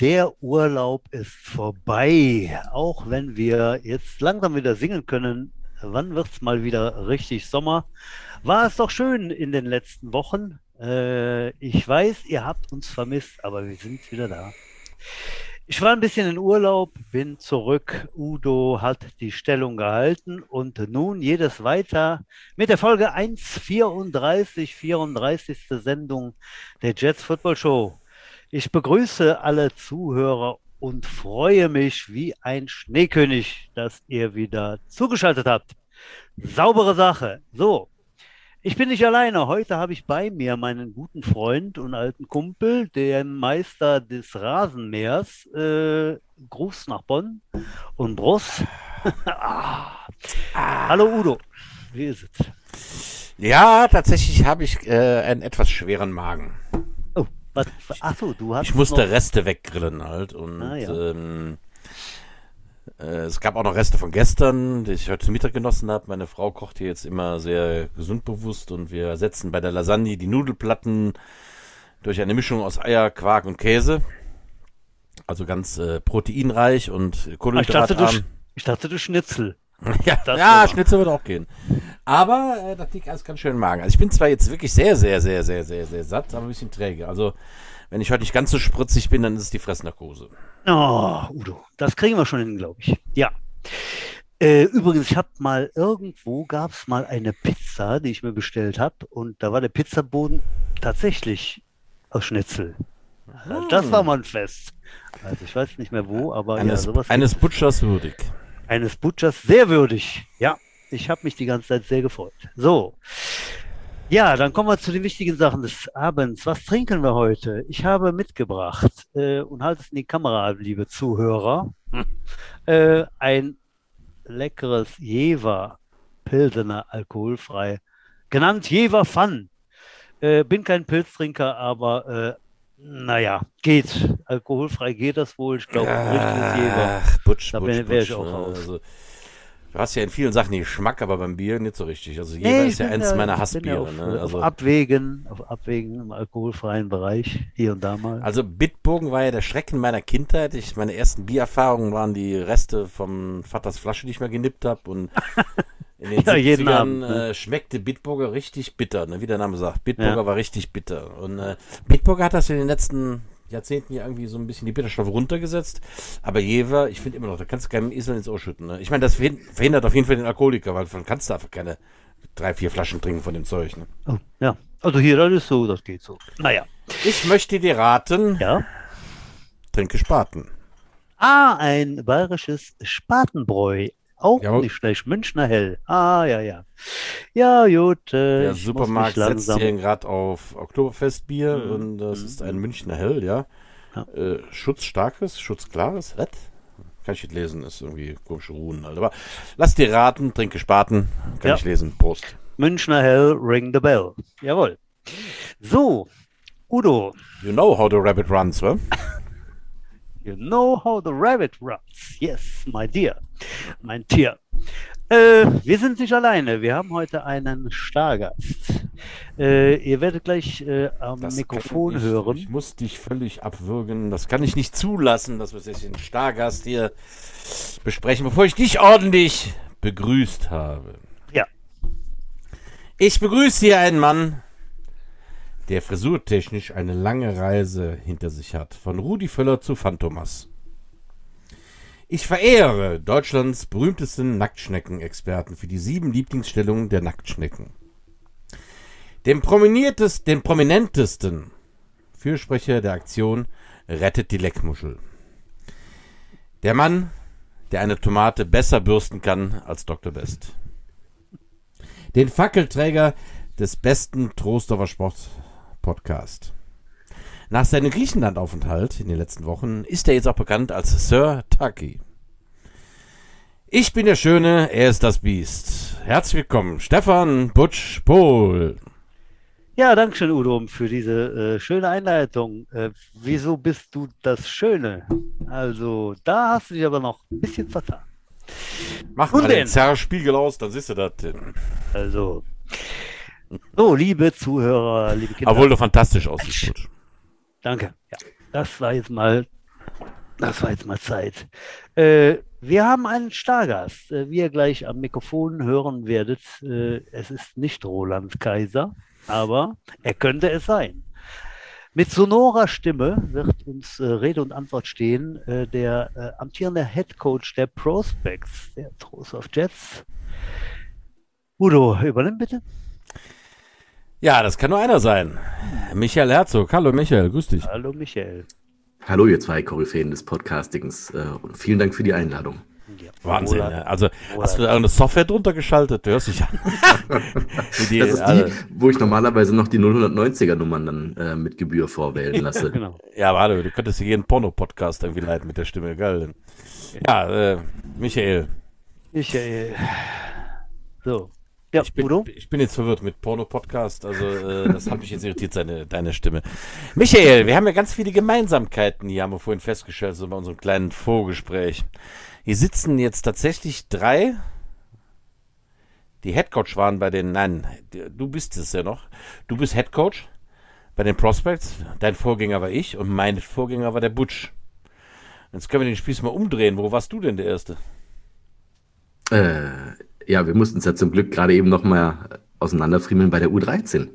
Der Urlaub ist vorbei. Auch wenn wir jetzt langsam wieder singen können, wann wird's mal wieder richtig Sommer? War es doch schön in den letzten Wochen. Äh, ich weiß, ihr habt uns vermisst, aber wir sind wieder da. Ich war ein bisschen in Urlaub, bin zurück. Udo hat die Stellung gehalten und nun jedes weiter mit der Folge 134, 34. Sendung der Jets Football Show. Ich begrüße alle Zuhörer und freue mich wie ein Schneekönig, dass ihr wieder zugeschaltet habt. Saubere Sache. So, ich bin nicht alleine. Heute habe ich bei mir meinen guten Freund und alten Kumpel, den Meister des Rasenmähers. Äh, Gruß nach Bonn und Bross. ah. Ah. Hallo Udo, wie ist es? Ja, tatsächlich habe ich äh, einen etwas schweren Magen. Was, ach so, du hast Ich musste noch... Reste weggrillen halt und ah, ja. ähm, äh, es gab auch noch Reste von gestern, die ich heute zum Mittag genossen habe. Meine Frau kocht hier jetzt immer sehr gesundbewusst und wir ersetzen bei der Lasagne die Nudelplatten durch eine Mischung aus Eier, Quark und Käse. Also ganz äh, proteinreich und kohlenhydratarm. Ah, ich, ich dachte, du Schnitzel. ja, ja Schnitzel würde auch gehen. Aber äh, das liegt alles ganz schön im Magen. Also ich bin zwar jetzt wirklich sehr, sehr, sehr, sehr, sehr, sehr satt, aber ein bisschen träge. Also wenn ich heute nicht ganz so spritzig bin, dann ist es die Fressnarkose. Oh, Udo, das kriegen wir schon hin, glaube ich. Ja. Äh, übrigens, ich habe mal irgendwo gab es mal eine Pizza, die ich mir bestellt habe, und da war der Pizzaboden tatsächlich aus Schnitzel. Also, das war mal ein Fest. Also ich weiß nicht mehr wo, aber eines, ja, sowas. Eines Butchers würdig eines Butchers sehr würdig. Ja, ich habe mich die ganze Zeit sehr gefreut. So. Ja, dann kommen wir zu den wichtigen Sachen des Abends. Was trinken wir heute? Ich habe mitgebracht äh, und halte es in die Kamera, liebe Zuhörer, äh, ein leckeres Jever Pilsener alkoholfrei, genannt Jever Fun. Äh, bin kein Pilztrinker, aber äh, naja, geht. Alkoholfrei geht das wohl. Ich glaube, Ach, Jever. Butsch, da wäre ich auch ne? raus. Also, du hast ja in vielen Sachen Geschmack, aber beim Bier nicht so richtig. Also Jever nee, ist ja eins meiner Hassbiere. Auf, ne? also, auf Abwägen, auf Abwägen im alkoholfreien Bereich, hier und da mal. Also Bitburgen war ja der Schrecken meiner Kindheit. Ich, meine ersten Biererfahrungen waren die Reste vom Vaters Flasche, die ich mal genippt habe und In den ja, 70ern Abend, ne? äh, schmeckte Bitburger richtig bitter, ne? wie der Name sagt. Bitburger ja. war richtig bitter. Und äh, Bitburger hat das in den letzten Jahrzehnten ja irgendwie so ein bisschen die Bitterstoffe runtergesetzt. Aber Jever, ich finde immer noch, da kannst du keinem Esel ins Ohr schütten. Ne? Ich meine, das verhindert auf jeden Fall den Alkoholiker, weil dann kannst du einfach keine drei, vier Flaschen trinken von dem Zeug. Ne? Oh, ja, also hier, das ist so, das geht so. Naja. Ich möchte dir raten, ja? trinke Spaten. Ah, ein bayerisches Spatenbräu. Auch Jawohl. nicht schlecht. Münchner Hell. Ah, ja, ja. Ja, gut. Äh, Der Supermarkt setzt hier gerade auf Oktoberfestbier mhm. und das mhm. ist ein Münchner Hell, ja. ja. Äh, schutzstarkes, schutzklares, was? Kann ich nicht lesen, ist irgendwie komische Ruhen halt. Aber lass dir raten, trinke Spaten, kann ja. ich lesen. Prost. Münchner Hell, ring the bell. Jawohl. So, Udo. You know how the rabbit runs, wa? You know how the rabbit runs. Yes, my dear. Mein Tier. Äh, wir sind nicht alleine. Wir haben heute einen Stargast. Äh, ihr werdet gleich äh, am das Mikrofon ich, hören. Ich muss dich völlig abwürgen. Das kann ich nicht zulassen, dass wir jetzt den Stargast hier besprechen, bevor ich dich ordentlich begrüßt habe. Ja. Ich begrüße hier einen Mann, der frisurtechnisch eine lange Reise hinter sich hat. Von Rudi Völler zu Phantomas. Ich verehre Deutschlands berühmtesten Nacktschnecken-Experten für die sieben Lieblingsstellungen der Nacktschnecken. Den, den prominentesten Fürsprecher der Aktion Rettet die Leckmuschel. Der Mann, der eine Tomate besser bürsten kann als Dr. Best. Den Fackelträger des besten Trostorfer Sport Podcast. Nach seinem Griechenlandaufenthalt in den letzten Wochen ist er jetzt auch bekannt als Sir Tucky. Ich bin der Schöne, er ist das Biest. Herzlich willkommen, Stefan Butsch Pohl. Ja, danke schön, Udo, für diese äh, schöne Einleitung. Äh, wieso bist du das Schöne? Also, da hast du dich aber noch ein bisschen vertan. Mach Und mal den Zerrspiegel aus, dann siehst du das. Also, so, liebe Zuhörer, liebe Kinder. Obwohl du fantastisch aussiehst. Danke. Ja. das war jetzt mal, das war jetzt mal Zeit. Äh, wir haben einen Stargast, äh, wie ihr gleich am Mikrofon hören werdet. Äh, es ist nicht Roland Kaiser, aber er könnte es sein. Mit sonorer Stimme wird uns äh, Rede und Antwort stehen äh, der äh, amtierende Head Coach der Prospects, der Trost of Jets. Udo, übernimm bitte. Ja, das kann nur einer sein. Michael Herzog. Hallo Michael, grüß dich. Hallo Michael. Hallo ihr zwei Koryphäen des Podcastings äh, und vielen Dank für die Einladung. Ja, Wahnsinn, ja. Also hast du da eine Software drunter geschaltet? Du hörst dich an. die, das ist die, wo ich normalerweise noch die 090er Nummern dann äh, mit Gebühr vorwählen lasse. genau. Ja, warte, du könntest hier jeden Porno-Podcast irgendwie leiten mit der Stimme, geil. Ja, äh, Michael. Michael. So. Ja, ich bin, Udo? ich bin jetzt verwirrt mit Porno-Podcast, also äh, das hat mich jetzt irritiert, seine, deine Stimme. Michael, wir haben ja ganz viele Gemeinsamkeiten hier, haben wir vorhin festgestellt, so bei unserem kleinen Vorgespräch. Hier sitzen jetzt tatsächlich drei, die Headcoach waren bei den, nein, du bist es ja noch, du bist Headcoach bei den Prospects, dein Vorgänger war ich und mein Vorgänger war der Butch. Jetzt können wir den Spieß mal umdrehen, wo warst du denn der Erste? Äh, ja, wir mussten es ja zum Glück gerade eben noch mal auseinanderfriemeln bei der U13.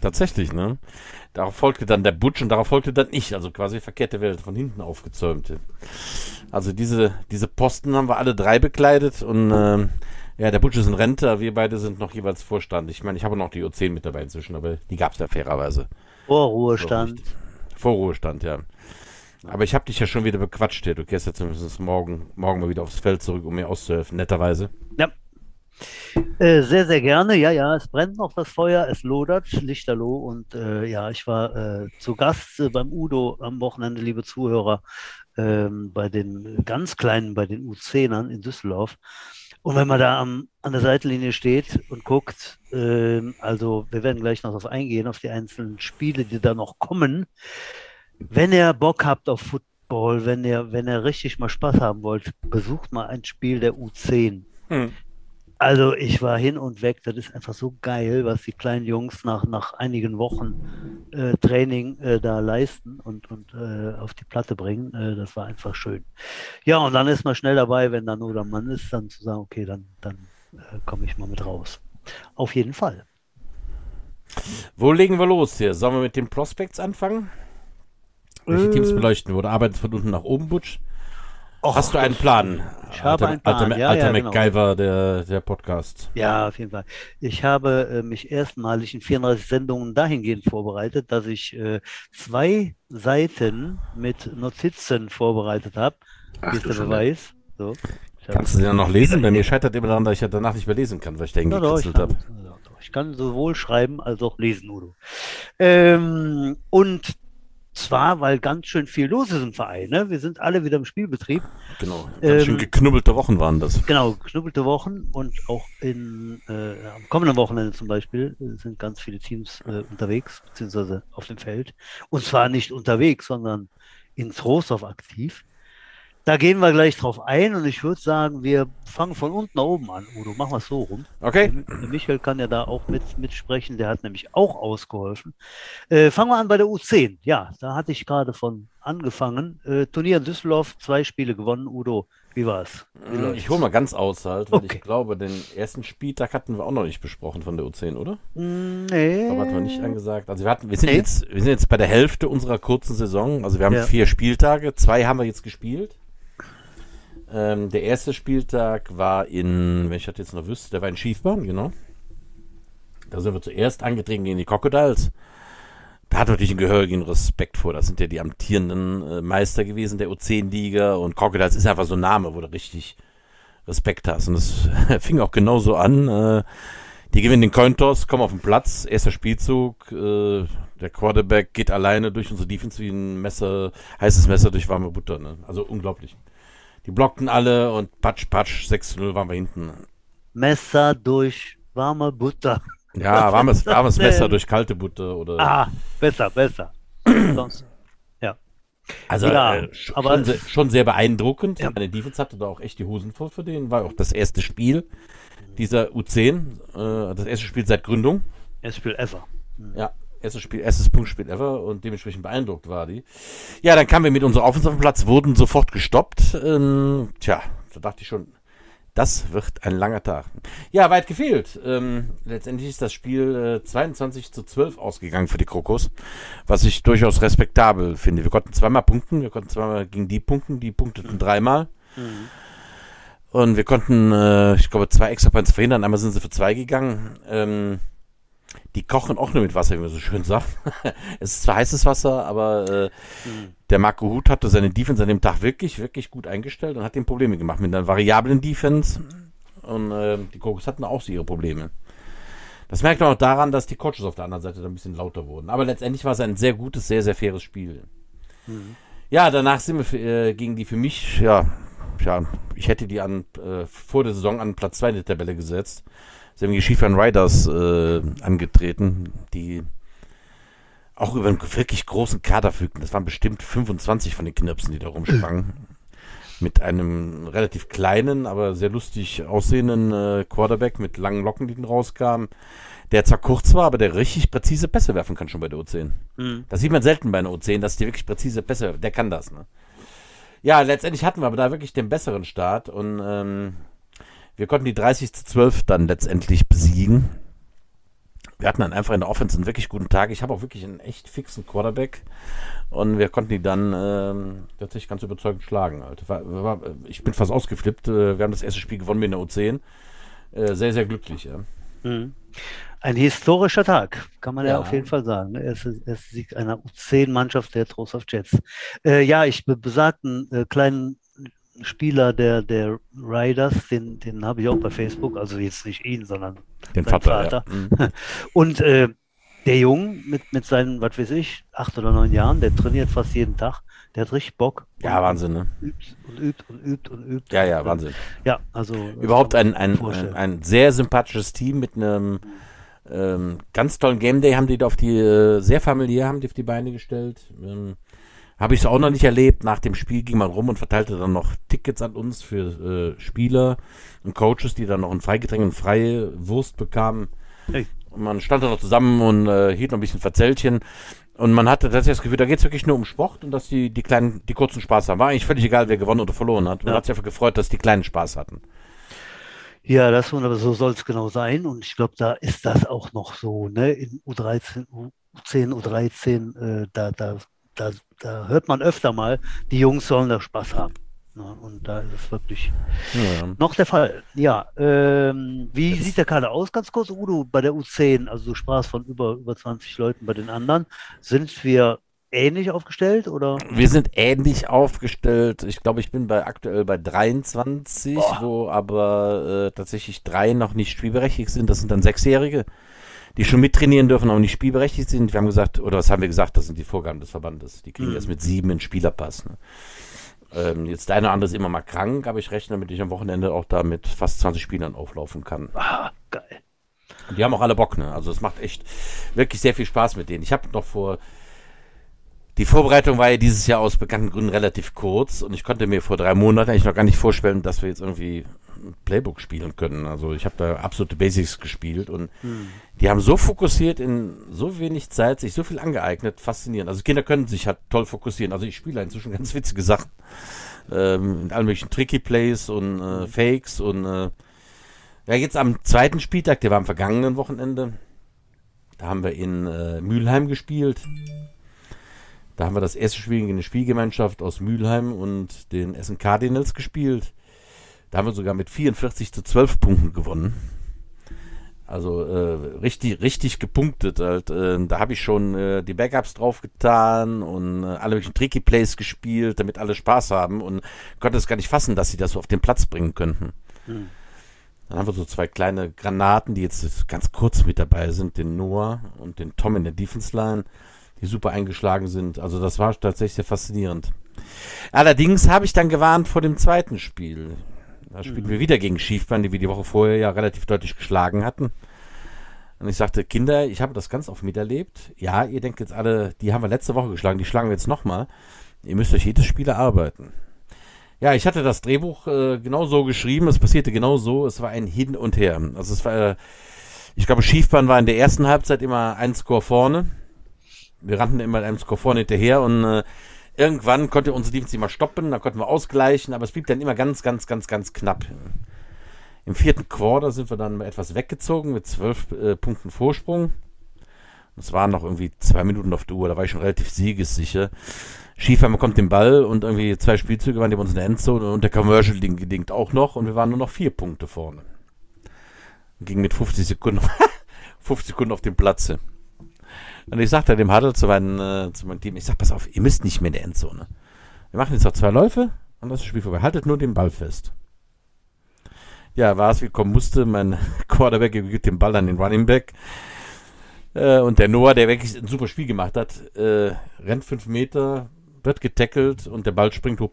Tatsächlich, ne? Darauf folgte dann der Butch und darauf folgte dann ich, also quasi verkehrte Welt von hinten aufgezäumt. Also diese, diese Posten haben wir alle drei bekleidet und äh, ja, der Butch ist ein Rente, wir beide sind noch jeweils Vorstand. Ich meine, ich habe noch die U10 mit dabei inzwischen, aber die gab es ja fairerweise. Vorruhestand. Vorruhestand, ja. Aber ich habe dich ja schon wieder bequatscht hier. Du gehst ja zumindest morgen, morgen mal wieder aufs Feld zurück, um mir auszuhelfen, netterweise. Ja. Äh, sehr, sehr gerne. Ja, ja, es brennt noch das Feuer, es lodert, Lichterloh. Und äh, ja, ich war äh, zu Gast äh, beim Udo am Wochenende, liebe Zuhörer, ähm, bei den ganz Kleinen, bei den U10ern in Düsseldorf. Und wenn man da am, an der Seitenlinie steht und guckt, ähm, also wir werden gleich noch darauf eingehen, auf die einzelnen Spiele, die da noch kommen. Wenn ihr Bock habt auf Football, wenn ihr, wenn ihr richtig mal Spaß haben wollt, besucht mal ein Spiel der U10. Hm. Also ich war hin und weg. Das ist einfach so geil, was die kleinen Jungs nach, nach einigen Wochen äh, Training äh, da leisten und, und äh, auf die Platte bringen. Äh, das war einfach schön. Ja, und dann ist man schnell dabei, wenn da nur der Mann ist, dann zu sagen, okay, dann, dann äh, komme ich mal mit raus. Auf jeden Fall. Wo legen wir los hier? Sollen wir mit den Prospects anfangen? Welche Teams äh. beleuchten wurde? Arbeitet von unten nach oben, Butch? Och, Hast du einen Plan? Ich habe einen Plan. Alter, ja, alter ja, genau. MacGyver der, der Podcast. Ja, auf jeden Fall. Ich habe äh, mich erstmalig in 34 Sendungen dahingehend vorbereitet, dass ich äh, zwei Seiten mit Notizen vorbereitet habe. Hier ist der Beweis. So. Kannst du sie dann noch lesen? Bei mir scheitert immer daran, dass ich ja danach nicht mehr lesen kann, weil ich da hingekritzelt habe. Ich kann sowohl schreiben als auch lesen, Udo. Ähm, und zwar, weil ganz schön viel los ist im Verein. Ne? Wir sind alle wieder im Spielbetrieb. Genau, ganz ähm, schön geknubbelte Wochen waren das. Genau, geknubbelte Wochen und auch in, äh, am kommenden Wochenende zum Beispiel sind ganz viele Teams äh, unterwegs, beziehungsweise auf dem Feld. Und zwar nicht unterwegs, sondern in Trostorf aktiv. Da gehen wir gleich drauf ein und ich würde sagen, wir fangen von unten nach oben an. Udo, machen wir es so rum. Okay. Der Michael kann ja da auch mit, mitsprechen, der hat nämlich auch ausgeholfen. Äh, fangen wir an bei der U10. Ja, da hatte ich gerade von angefangen. Äh, Turnier in Düsseldorf, zwei Spiele gewonnen. Udo, wie war's? Wie mm, ich hole mal ganz aus halt, weil okay. ich glaube, den ersten Spieltag hatten wir auch noch nicht besprochen von der U10, oder? Nee. Aber hatten wir nicht angesagt. Also wir hatten, wir sind nee. jetzt, wir sind jetzt bei der Hälfte unserer kurzen Saison. Also wir haben ja. vier Spieltage, zwei haben wir jetzt gespielt. Ähm, der erste Spieltag war in, wenn ich das jetzt noch wüsste, der war in Schiefbahn, genau. Da sind wir zuerst angetreten gegen die Crocodiles. Da hat natürlich einen gehörigen Respekt vor. Das sind ja die amtierenden äh, Meister gewesen der U10-Liga und Crocodiles ist einfach so ein Name, wo du richtig Respekt hast. Und das fing auch genauso an. Äh, die gewinnen den Cointoss, kommen auf den Platz, erster Spielzug. Äh, der Quarterback geht alleine durch unsere Defense wie ein Messer, heißes Messer durch warme Butter. Ne? Also unglaublich. Die blockten alle und patsch, patsch, 6-0 waren wir hinten. Messer durch warme Butter. Ja, warmes, warmes Messer durch kalte Butter oder. Ah, besser, besser. Sonst, ja. Also ja, äh, schon, aber sehr, schon sehr beeindruckend. Ja. Meine Defense hatte da auch echt die Hosen voll für den. War auch das erste Spiel dieser U10. Äh, das erste Spiel seit Gründung. Erstes Spiel ever. Mhm. Ja, erstes Spiel, erstes Punktspiel ever und dementsprechend beeindruckt war die. Ja, dann kamen wir mit unserem Offensive Platz, wurden sofort gestoppt. Ähm, tja, da dachte ich schon, das wird ein langer Tag. Ja, weit gefehlt. Ähm, letztendlich ist das Spiel äh, 22 zu 12 ausgegangen für die Krokos, was ich durchaus respektabel finde. Wir konnten zweimal punkten, wir konnten zweimal gegen die punkten, die punkteten dreimal. Mhm. Und wir konnten, äh, ich glaube, zwei extra Points verhindern. Einmal sind sie für zwei gegangen. Ähm, die kochen auch nur mit Wasser, wie man so schön sagt. es ist zwar heißes Wasser, aber äh, mhm. Der Marco Huth hatte seine Defense an dem Tag wirklich, wirklich gut eingestellt und hat ihm Probleme gemacht mit einer variablen Defense. Und äh, die Kokos hatten auch so ihre Probleme. Das merkt man auch daran, dass die Coaches auf der anderen Seite dann ein bisschen lauter wurden. Aber letztendlich war es ein sehr gutes, sehr, sehr faires Spiel. Mhm. Ja, danach sind wir äh, gegen die für mich, ja, ja, ich hätte die an äh, vor der Saison an Platz 2 der Tabelle gesetzt. Sie haben die Skifahren Riders äh, angetreten, die auch über einen wirklich großen Kader fügten. Das waren bestimmt 25 von den Knirpsen, die da rumsprangen. mit einem relativ kleinen, aber sehr lustig aussehenden äh, Quarterback mit langen Locken, die rauskamen. Der zwar kurz war, aber der richtig präzise Pässe werfen kann schon bei der O10. Mhm. Das sieht man selten bei einer O10, dass die wirklich präzise Pässe, der kann das, ne? Ja, letztendlich hatten wir aber da wirklich den besseren Start und ähm, wir konnten die 30 zu 12 dann letztendlich besiegen. Wir hatten dann einfach in der Offense einen wirklich guten Tag. Ich habe auch wirklich einen echt fixen Quarterback. Und wir konnten die dann ähm, tatsächlich ganz überzeugend schlagen. Halt. War, war, ich bin fast ausgeflippt. Äh, wir haben das erste Spiel gewonnen mit der U10. Äh, sehr, sehr glücklich. Ja. Mhm. Ein historischer Tag, kann man ja, ja auf jeden Fall sagen. Ist, er ist Sieg einer U10-Mannschaft der Trost of Jets. Äh, ja, ich besagten äh, kleinen Spieler der, der Riders, den, den habe ich auch bei Facebook, also jetzt nicht ihn, sondern den Vater. Vater. Ja. Mhm. Und äh, der Jung mit, mit seinen, was weiß ich, acht oder neun Jahren, der trainiert fast jeden Tag. Der hat richtig Bock. Ja, Wahnsinn, ne? Übt und übt und übt und übt. Ja, ja, Wahnsinn. Ja, also. Überhaupt ein, ein, ein, ein, sehr sympathisches Team mit einem ähm, ganz tollen Game Day haben die auf die, äh, sehr familiär haben die auf die Beine gestellt. Ähm, habe ich es auch noch nicht erlebt. Nach dem Spiel ging man rum und verteilte dann noch Tickets an uns für äh, Spieler und Coaches, die dann noch ein Freigetränk und freie Wurst bekamen. Hey. Und man stand da noch zusammen und äh, hielt noch ein bisschen Verzellchen. Und man hatte tatsächlich das Gefühl, da geht es wirklich nur um Sport und dass die, die kleinen, die kurzen Spaß haben. War eigentlich völlig egal, wer gewonnen oder verloren hat. Man ja. hat sich einfach gefreut, dass die kleinen Spaß hatten. Ja, das aber so soll es genau sein. Und ich glaube, da ist das auch noch so, ne? In U13, U10, U13, äh, da, da da, da hört man öfter mal, die Jungs sollen da Spaß haben. Ja, und da ist es wirklich ja. noch der Fall. Ja, ähm, wie sieht der Kader aus? Ganz kurz, Udo, bei der U10, also du sprachst von über, über 20 Leuten bei den anderen. Sind wir ähnlich aufgestellt oder? Wir sind ähnlich aufgestellt. Ich glaube, ich bin bei aktuell bei 23, oh. wo aber äh, tatsächlich drei noch nicht spielberechtigt sind. Das sind dann Sechsjährige die schon mittrainieren dürfen, aber nicht spielberechtigt sind. Wir haben gesagt, oder was haben wir gesagt, das sind die Vorgaben des Verbandes. Die kriegen mhm. erst mit sieben einen Spielerpass. Ne? Ähm, jetzt der eine oder andere ist immer mal krank, aber ich rechne damit ich am Wochenende auch da mit fast 20 Spielern auflaufen kann. Ah, geil. Und die haben auch alle Bock, ne? Also es macht echt wirklich sehr viel Spaß mit denen. Ich habe noch vor die Vorbereitung war ja dieses Jahr aus bekannten Gründen relativ kurz und ich konnte mir vor drei Monaten eigentlich noch gar nicht vorstellen, dass wir jetzt irgendwie Playbook spielen können. Also ich habe da absolute Basics gespielt und hm. die haben so fokussiert in so wenig Zeit sich so viel angeeignet, faszinierend. Also Kinder können sich halt toll fokussieren. Also ich spiele inzwischen ganz witzige Sachen ähm, in allen möglichen Tricky Plays und äh, hm. Fakes und äh, ja jetzt am zweiten Spieltag, der war am vergangenen Wochenende, da haben wir in äh, Mülheim gespielt. Da haben wir das erste Spiel gegen eine Spielgemeinschaft aus Mülheim und den Essen Cardinals gespielt. Da haben wir sogar mit 44 zu 12 Punkten gewonnen. Also äh, richtig, richtig gepunktet. Halt. Äh, da habe ich schon äh, die Backups draufgetan und äh, alle möglichen Tricky Plays gespielt, damit alle Spaß haben und konnte es gar nicht fassen, dass sie das so auf den Platz bringen könnten. Hm. Dann haben wir so zwei kleine Granaten, die jetzt ganz kurz mit dabei sind, den Noah und den Tom in der Defense Line, die super eingeschlagen sind. Also das war tatsächlich sehr faszinierend. Allerdings habe ich dann gewarnt vor dem zweiten Spiel. Da spielten mhm. wir wieder gegen Schiefmann, die wir die Woche vorher ja relativ deutlich geschlagen hatten. Und ich sagte, Kinder, ich habe das ganz oft miterlebt. Ja, ihr denkt jetzt alle, die haben wir letzte Woche geschlagen, die schlagen wir jetzt nochmal. Ihr müsst euch jedes Spiel erarbeiten. Ja, ich hatte das Drehbuch äh, genau so geschrieben, es passierte genau so, es war ein Hin und Her. Also es war, äh, ich glaube, Schiefbahn war in der ersten Halbzeit immer ein Score vorne. Wir rannten immer einem Score vorne hinterher und äh, irgendwann konnte unsere Defense mal stoppen, da konnten wir ausgleichen, aber es blieb dann immer ganz, ganz, ganz, ganz knapp. Im vierten Quarter sind wir dann etwas weggezogen mit zwölf äh, Punkten Vorsprung. Es waren noch irgendwie zwei Minuten auf der Uhr, da war ich schon relativ siegessicher. Schiefer bekommt den Ball und irgendwie zwei Spielzüge waren die bei uns in der Endzone und der Commercial gedingt auch noch und wir waren nur noch vier Punkte vorne. Ging mit 50 Sekunden, 50 Sekunden auf dem Platze. Und ich sagte dem Huddle zu, meinen, äh, zu meinem Team, ich sag, pass auf, ihr müsst nicht mehr in der Endzone. Wir machen jetzt noch zwei Läufe und das Spiel vorbei. Haltet nur den Ball fest. Ja, war es wie kommen musste. Mein Quarterback gibt den Ball an den Running Back. Äh, und der Noah, der wirklich ein super Spiel gemacht hat, äh, rennt fünf Meter, wird getackelt und der Ball springt hoch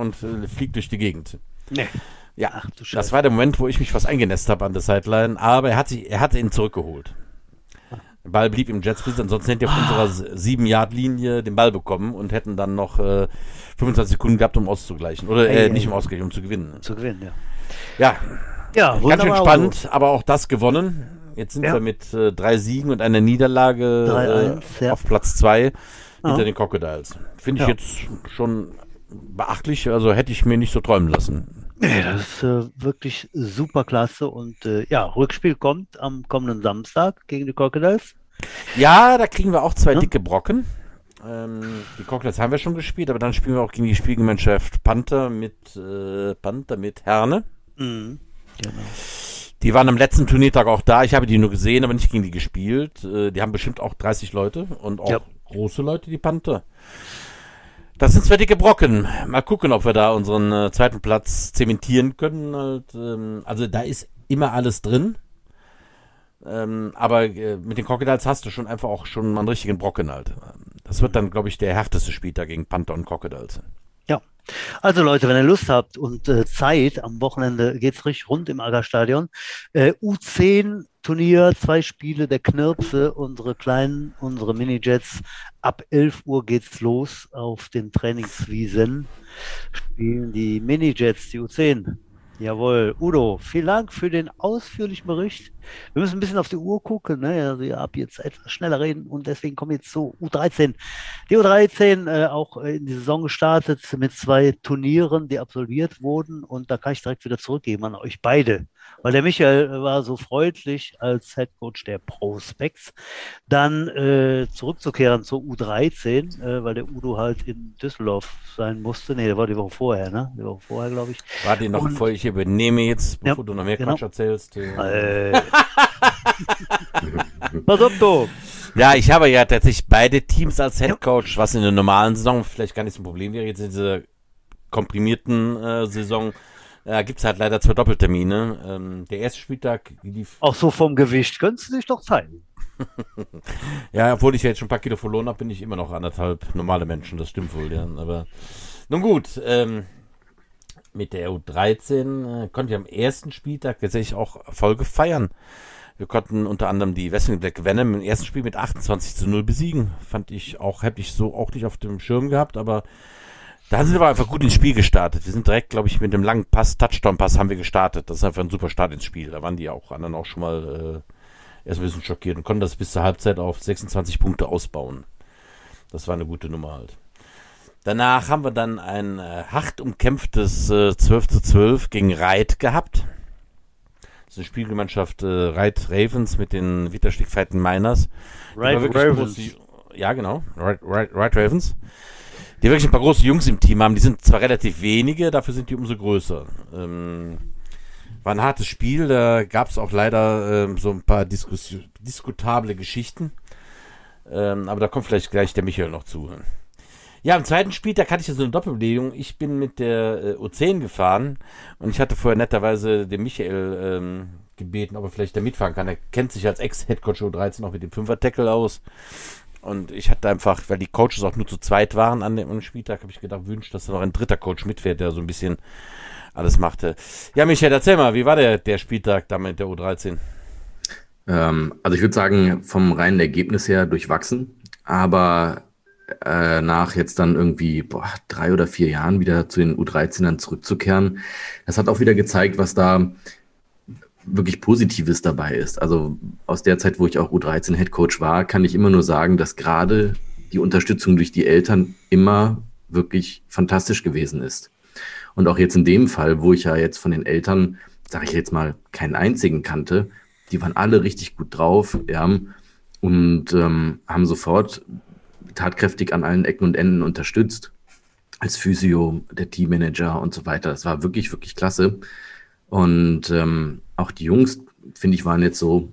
und fliegt durch die Gegend. Nee. Ja, Ach, das war der Moment, wo ich mich fast eingenässt habe an der Sideline, aber er hat, sich, er hat ihn zurückgeholt. Ball blieb im Jetsbesitz, ansonsten hätte er auf ah. unserer 7-Yard-Linie den Ball bekommen und hätten dann noch äh, 25 Sekunden gehabt, um auszugleichen. Oder äh, nicht um auszugleichen, um zu gewinnen. Zu gewinnen, ja. Ja, ja ganz schön spannend, also. aber auch das gewonnen. Jetzt sind ja. wir mit äh, drei Siegen und einer Niederlage äh, ja. auf Platz zwei hinter den Crocodiles. Finde ich jetzt schon beachtlich, also hätte ich mir nicht so träumen lassen. Nee, das ist äh, wirklich super klasse und äh, ja, Rückspiel kommt am kommenden Samstag gegen die Crocodiles. Ja, da kriegen wir auch zwei ja. dicke Brocken. Ähm, die Crocodiles haben wir schon gespielt, aber dann spielen wir auch gegen die Spielgemeinschaft Panther mit äh, Panther mit Herne. Mhm. Genau. Die waren am letzten Turniertag auch da. Ich habe die nur gesehen, aber nicht gegen die gespielt. Äh, die haben bestimmt auch 30 Leute und auch ja. große Leute, die Panther. Das sind zwei dicke Brocken. Mal gucken, ob wir da unseren äh, zweiten Platz zementieren können. Halt, ähm, also da ist immer alles drin. Ähm, aber äh, mit den Crocodiles hast du schon einfach auch schon mal einen richtigen Brocken halt. Das wird dann, glaube ich, der härteste Spieltag gegen Panther und Crocodiles. Ja. Also Leute, wenn ihr Lust habt und äh, Zeit, am Wochenende geht's richtig rund im Aggerstadion. Äh, U10 Turnier, zwei Spiele der Knirpse, unsere kleinen, unsere Minijets. Ab 11 Uhr geht's los auf den Trainingswiesen. Spielen die Minijets, die U10. Jawohl, Udo, vielen Dank für den ausführlichen Bericht. Wir müssen ein bisschen auf die Uhr gucken, ne? Also ihr habt jetzt etwas schneller reden und deswegen kommen jetzt zu U13. Die U13 äh, auch in die Saison gestartet mit zwei Turnieren, die absolviert wurden und da kann ich direkt wieder zurückgeben an euch beide weil der Michael war so freundlich als Head Coach der Prospects, dann äh, zurückzukehren zur U13, äh, weil der Udo halt in Düsseldorf sein musste. Nee, der war die Woche vorher, ne? Die Woche vorher, glaube ich. Warte noch, Und, bevor ich übernehme jetzt, bevor ja, du noch mehr genau. Quatsch erzählst. Äh. Pass auf, du! Ja, ich habe ja tatsächlich beide Teams als Head Coach, was in der normalen Saison vielleicht gar nicht so ein Problem wäre. Jetzt in dieser komprimierten äh, Saison ja, gibt es halt leider zwei Doppeltermine. Ähm, der erste Spieltag lief. Auch so vom Gewicht könntest du dich doch zeigen. ja, obwohl ich ja jetzt schon ein paar Kilo verloren habe, bin ich immer noch anderthalb normale Menschen, das stimmt wohl, ja. Aber nun gut, ähm, mit der U13 äh, konnte ich am ersten Spieltag tatsächlich auch Erfolge feiern. Wir konnten unter anderem die Wrestling Black Venom im ersten Spiel mit 28 zu 0 besiegen. Fand ich auch, hätte ich so auch nicht auf dem Schirm gehabt, aber da sind wir einfach gut ins Spiel gestartet. Wir sind direkt, glaube ich, mit dem langen Pass, Touchdown-Pass haben wir gestartet. Das ist einfach ein super Start ins Spiel. Da waren die auch anderen auch schon mal äh, erst ein bisschen schockiert und konnten das bis zur Halbzeit auf 26 Punkte ausbauen. Das war eine gute Nummer halt. Danach haben wir dann ein äh, hart umkämpftes äh, 12 zu 12 gegen Reit gehabt. Das ist eine Spielgemeinschaft äh, Reit Ravens mit den Witterstick Fighten Miners. Reit Ravens. Groß, ja, genau. Reit, Reit, Reit Ravens die wirklich ein paar große Jungs im Team haben. Die sind zwar relativ wenige, dafür sind die umso größer. Ähm, war ein hartes Spiel, da gab es auch leider ähm, so ein paar Diskus diskutable Geschichten. Ähm, aber da kommt vielleicht gleich der Michael noch zu. Ja, im zweiten Spieltag hatte ich ja so eine Doppelbelegung. Ich bin mit der äh, O10 gefahren und ich hatte vorher netterweise den Michael ähm, gebeten, ob er vielleicht da mitfahren kann. Er kennt sich als Ex-Headcoach O13 auch mit dem Fünfer-Tackle aus. Und ich hatte einfach, weil die Coaches auch nur zu zweit waren an dem Spieltag, habe ich gedacht, wünscht, dass da noch ein dritter Coach mitfährt, der so ein bisschen alles machte. Ja, Michael, erzähl mal, wie war der, der Spieltag da mit der U13? Ähm, also ich würde sagen, vom reinen Ergebnis her durchwachsen, aber äh, nach jetzt dann irgendwie boah, drei oder vier Jahren wieder zu den U13ern zurückzukehren, das hat auch wieder gezeigt, was da wirklich Positives dabei ist. Also aus der Zeit, wo ich auch U13 Head Coach war, kann ich immer nur sagen, dass gerade die Unterstützung durch die Eltern immer wirklich fantastisch gewesen ist. Und auch jetzt in dem Fall, wo ich ja jetzt von den Eltern, sage ich jetzt mal, keinen einzigen kannte, die waren alle richtig gut drauf, ja, und ähm, haben sofort tatkräftig an allen Ecken und Enden unterstützt. Als Physio, der Teammanager und so weiter. Das war wirklich, wirklich klasse. Und ähm, auch die Jungs, finde ich, waren jetzt so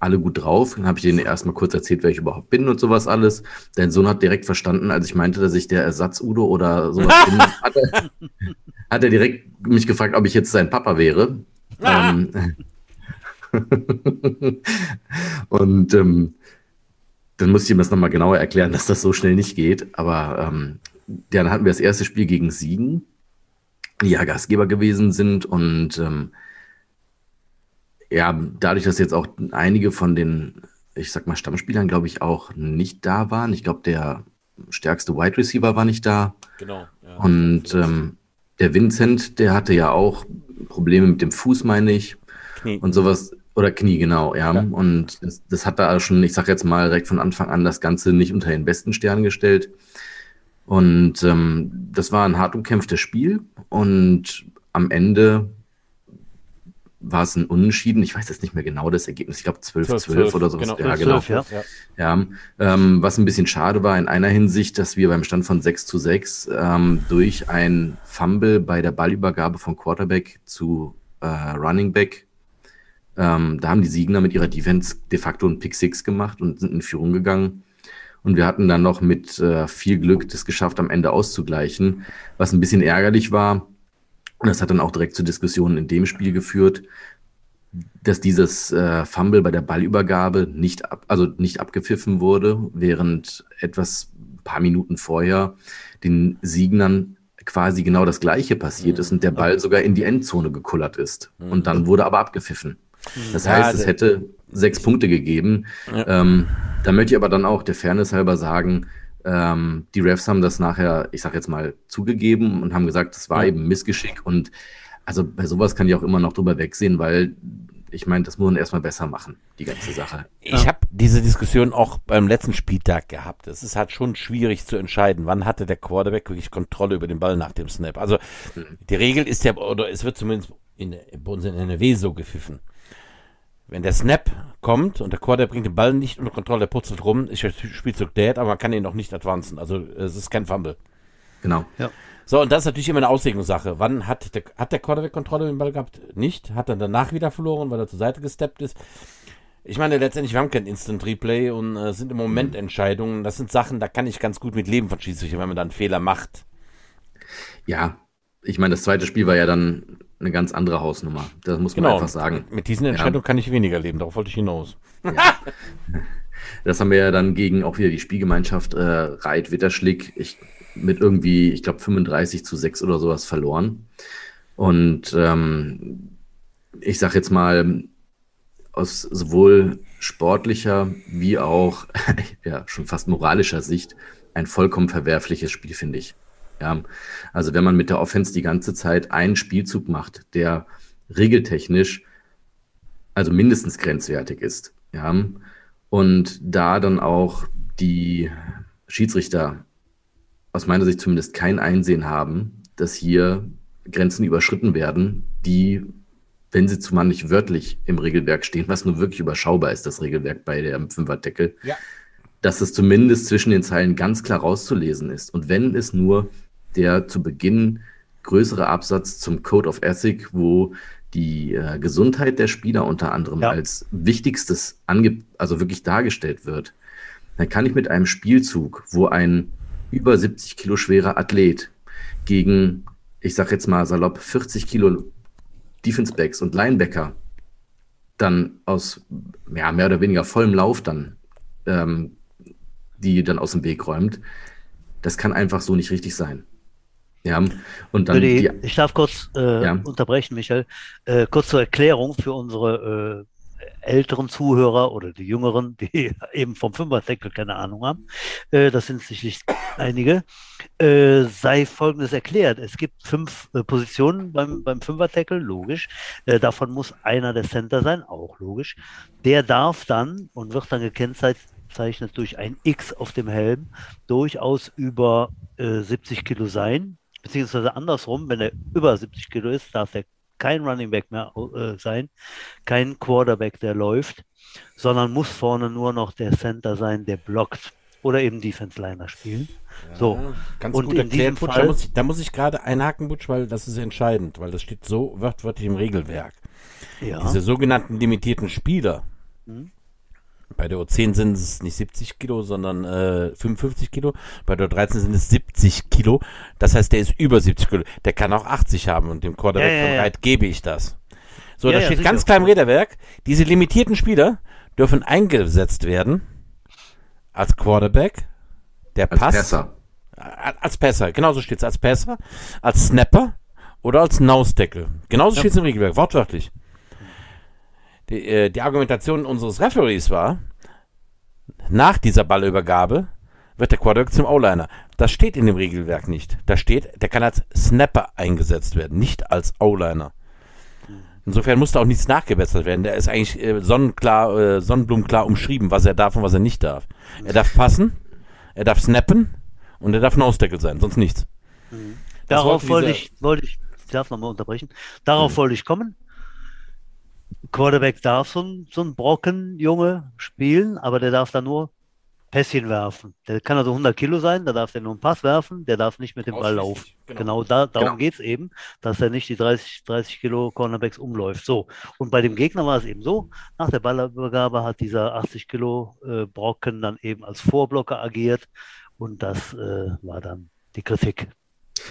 alle gut drauf. Dann habe ich denen erstmal kurz erzählt, wer ich überhaupt bin und sowas alles. Dein Sohn hat direkt verstanden, als ich meinte, dass ich der Ersatz-Udo oder sowas bin, hat er, hat er direkt mich gefragt, ob ich jetzt sein Papa wäre. Ah. Ähm, und ähm, dann musste ich ihm das nochmal genauer erklären, dass das so schnell nicht geht. Aber ähm, dann hatten wir das erste Spiel gegen Siegen, die ja Gastgeber gewesen sind. Und ähm, ja, dadurch, dass jetzt auch einige von den, ich sag mal, Stammspielern, glaube ich, auch nicht da waren. Ich glaube, der stärkste Wide Receiver war nicht da. Genau. Ja. Und ähm, der Vincent, der hatte ja auch Probleme mit dem Fuß, meine ich. Knie. Und sowas. Oder Knie, genau, ja. ja. Und das, das, hat da schon, ich sag jetzt mal, direkt von Anfang an das Ganze nicht unter den besten Stern gestellt. Und ähm, das war ein hart umkämpftes Spiel. Und am Ende war es ein Unentschieden. Ich weiß jetzt nicht mehr genau das Ergebnis. Ich glaube 12-12 oder so. Genau, ja, 12, genau. 12, ja. ja ähm, was ein bisschen schade war in einer Hinsicht, dass wir beim Stand von 6 zu 6 ähm, durch ein Fumble bei der Ballübergabe von Quarterback zu äh, Running Back, ähm, da haben die Siegner mit ihrer Defense de facto einen Pick 6 gemacht und sind in Führung gegangen. Und wir hatten dann noch mit äh, viel Glück das geschafft, am Ende auszugleichen, was ein bisschen ärgerlich war und das hat dann auch direkt zu Diskussionen in dem Spiel geführt, dass dieses äh, Fumble bei der Ballübergabe nicht, ab, also nicht abgepfiffen wurde, während etwas paar Minuten vorher den Siegnern quasi genau das Gleiche passiert ist und der Ball sogar in die Endzone gekullert ist. Und dann wurde aber abgepfiffen. Das heißt, es hätte sechs Punkte gegeben. Ja. Ähm, da möchte ich aber dann auch der Fairness halber sagen, ähm, die Refs haben das nachher, ich sag jetzt mal, zugegeben und haben gesagt, das war ja. eben Missgeschick. Und also bei sowas kann ich auch immer noch drüber wegsehen, weil ich meine, das muss man erstmal besser machen, die ganze Sache. Ich ja. habe diese Diskussion auch beim letzten Spieltag gehabt. Es ist halt schon schwierig zu entscheiden, wann hatte der Quarterback wirklich Kontrolle über den Ball nach dem Snap. Also mhm. die Regel ist ja, oder es wird zumindest in, bei uns in NRW so gepfiffen. Wenn der Snap kommt und der Quarterback bringt den Ball nicht unter Kontrolle, der putzelt rum, ist der Spielzug dead, aber man kann ihn noch nicht advancen. Also es ist kein Fumble. Genau. Ja. So, und das ist natürlich immer eine Auslegungssache. Wann hat der, hat der Quarterback Kontrolle über den Ball gehabt? Nicht. Hat er danach wieder verloren, weil er zur Seite gesteppt ist? Ich meine, letztendlich, wir haben kein Instant Replay und äh, sind im Moment mhm. Entscheidungen. Das sind Sachen, da kann ich ganz gut mit leben von Schiedsrichter, wenn man da einen Fehler macht. Ja, ich meine, das zweite Spiel war ja dann eine ganz andere Hausnummer. Das muss man genau. einfach sagen. Mit diesen Entscheidungen ja. kann ich weniger leben, darauf wollte ich hinaus. Ja. Das haben wir ja dann gegen auch wieder die Spielgemeinschaft äh, Reit Witterschlick ich, mit irgendwie, ich glaube, 35 zu 6 oder sowas verloren. Und ähm, ich sage jetzt mal, aus sowohl sportlicher wie auch ja, schon fast moralischer Sicht ein vollkommen verwerfliches Spiel, finde ich. Ja, also wenn man mit der Offense die ganze Zeit einen Spielzug macht, der regeltechnisch also mindestens grenzwertig ist, ja, und da dann auch die Schiedsrichter aus meiner Sicht zumindest kein Einsehen haben, dass hier Grenzen überschritten werden, die, wenn sie zumal nicht wörtlich im Regelwerk stehen, was nur wirklich überschaubar ist, das Regelwerk bei der Fünferdeckel, ja. dass es zumindest zwischen den Zeilen ganz klar rauszulesen ist. Und wenn es nur der zu Beginn größere Absatz zum Code of Ethic, wo die äh, Gesundheit der Spieler unter anderem ja. als wichtigstes ange also wirklich dargestellt wird, dann kann ich mit einem Spielzug, wo ein über 70 Kilo schwerer Athlet gegen, ich sag jetzt mal salopp, 40 Kilo Defense Backs und Linebacker dann aus ja, mehr oder weniger vollem Lauf dann ähm, die dann aus dem Weg räumt, das kann einfach so nicht richtig sein. Ja, und dann. Die, die, ich darf kurz äh, ja. unterbrechen, Michael. Äh, kurz zur Erklärung für unsere älteren Zuhörer oder die jüngeren, die eben vom Fünfer-Tackle keine Ahnung haben, äh, das sind sicherlich einige, äh, sei Folgendes erklärt. Es gibt fünf äh, Positionen beim, beim Fünfer-Tackle, logisch. Äh, davon muss einer der Center sein, auch logisch. Der darf dann und wird dann gekennzeichnet durch ein X auf dem Helm, durchaus über 70 äh, Kilo sein. Beziehungsweise andersrum, wenn er über 70 Kilo ist, darf er kein Running Back mehr äh, sein, kein Quarterback, der läuft, sondern muss vorne nur noch der Center sein, der blockt oder eben Defense Liner spielen. Ja, so. Ganz und gut erklärt, Butch, Fall, da muss ich, da muss ich gerade einhaken, Butch, weil das ist entscheidend, weil das steht so wörtlich im Regelwerk. Ja. Diese sogenannten limitierten Spieler, hm? Bei der O10 sind es nicht 70 Kilo, sondern äh, 55 Kilo. Bei der O13 sind es 70 Kilo. Das heißt, der ist über 70 Kilo. Der kann auch 80 haben und dem Quarterback ja, ja, von Reit gebe ich das. So, da steht ganz klar im Räderwerk, diese limitierten Spieler dürfen eingesetzt werden als Quarterback, der als passt. Pässer. Als Pässer, genauso steht es, als Pässer, als Snapper oder als Nausdeckel. Genauso ja. steht es im Regelwerk, wortwörtlich die, äh, die Argumentation unseres Referees war, nach dieser Ballübergabe wird der Quarterback zum O-Liner. Das steht in dem Regelwerk nicht. Da steht, der kann als Snapper eingesetzt werden, nicht als O-Liner. Insofern musste auch nichts nachgebessert werden. Der ist eigentlich äh, sonnenklar, äh, sonnenblumenklar umschrieben, was er darf und was er nicht darf. Er darf passen, er darf snappen und er darf ein Ausdeckel sein, sonst nichts. Mhm. Darauf wollte ich, wollte ich, ich darf nochmal unterbrechen, darauf mhm. wollte ich kommen. Quarterback darf so ein, so ein Brocken, Junge, spielen, aber der darf da nur Pässchen werfen. Der kann also 100 Kilo sein, da darf der nur einen Pass werfen, der darf nicht mit dem Ball laufen. Genau, genau da, darum genau. geht es eben, dass er nicht die 30, 30 Kilo Cornerbacks umläuft. So. Und bei dem Gegner war es eben so, nach der Ballübergabe hat dieser 80 Kilo äh, Brocken dann eben als Vorblocker agiert und das äh, war dann die Kritik.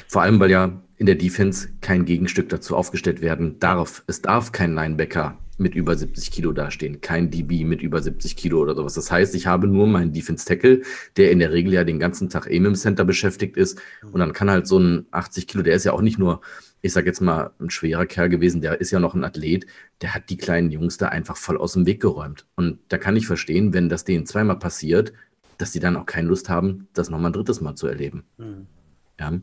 Vor allem, weil ja in der Defense kein Gegenstück dazu aufgestellt werden darf. Es darf kein Linebacker mit über 70 Kilo dastehen, kein DB mit über 70 Kilo oder sowas. Das heißt, ich habe nur meinen Defense Tackle, der in der Regel ja den ganzen Tag eben im Center beschäftigt ist. Und dann kann halt so ein 80 Kilo, der ist ja auch nicht nur, ich sag jetzt mal, ein schwerer Kerl gewesen, der ist ja noch ein Athlet, der hat die kleinen Jungs da einfach voll aus dem Weg geräumt. Und da kann ich verstehen, wenn das denen zweimal passiert, dass die dann auch keine Lust haben, das nochmal ein drittes Mal zu erleben. Mhm. Ja.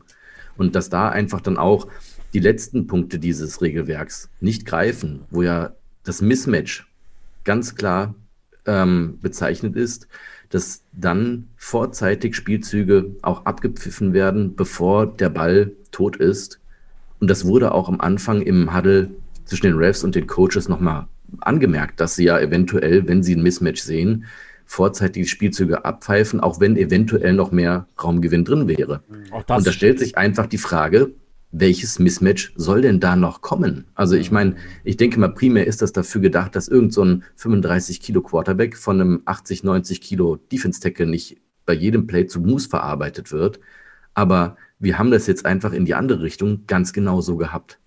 Und dass da einfach dann auch die letzten Punkte dieses Regelwerks nicht greifen, wo ja das Mismatch ganz klar ähm, bezeichnet ist, dass dann vorzeitig Spielzüge auch abgepfiffen werden, bevor der Ball tot ist. Und das wurde auch am Anfang im Huddle zwischen den Refs und den Coaches nochmal angemerkt, dass sie ja eventuell, wenn sie ein Mismatch sehen, vorzeitig Spielzüge abpfeifen, auch wenn eventuell noch mehr Raumgewinn drin wäre. Und da stellt sich einfach die Frage, welches Mismatch soll denn da noch kommen? Also ich meine, ich denke mal, primär ist das dafür gedacht, dass irgend so ein 35 Kilo Quarterback von einem 80, 90 Kilo Defense Tackle nicht bei jedem Play zu Moose verarbeitet wird. Aber wir haben das jetzt einfach in die andere Richtung ganz genau so gehabt.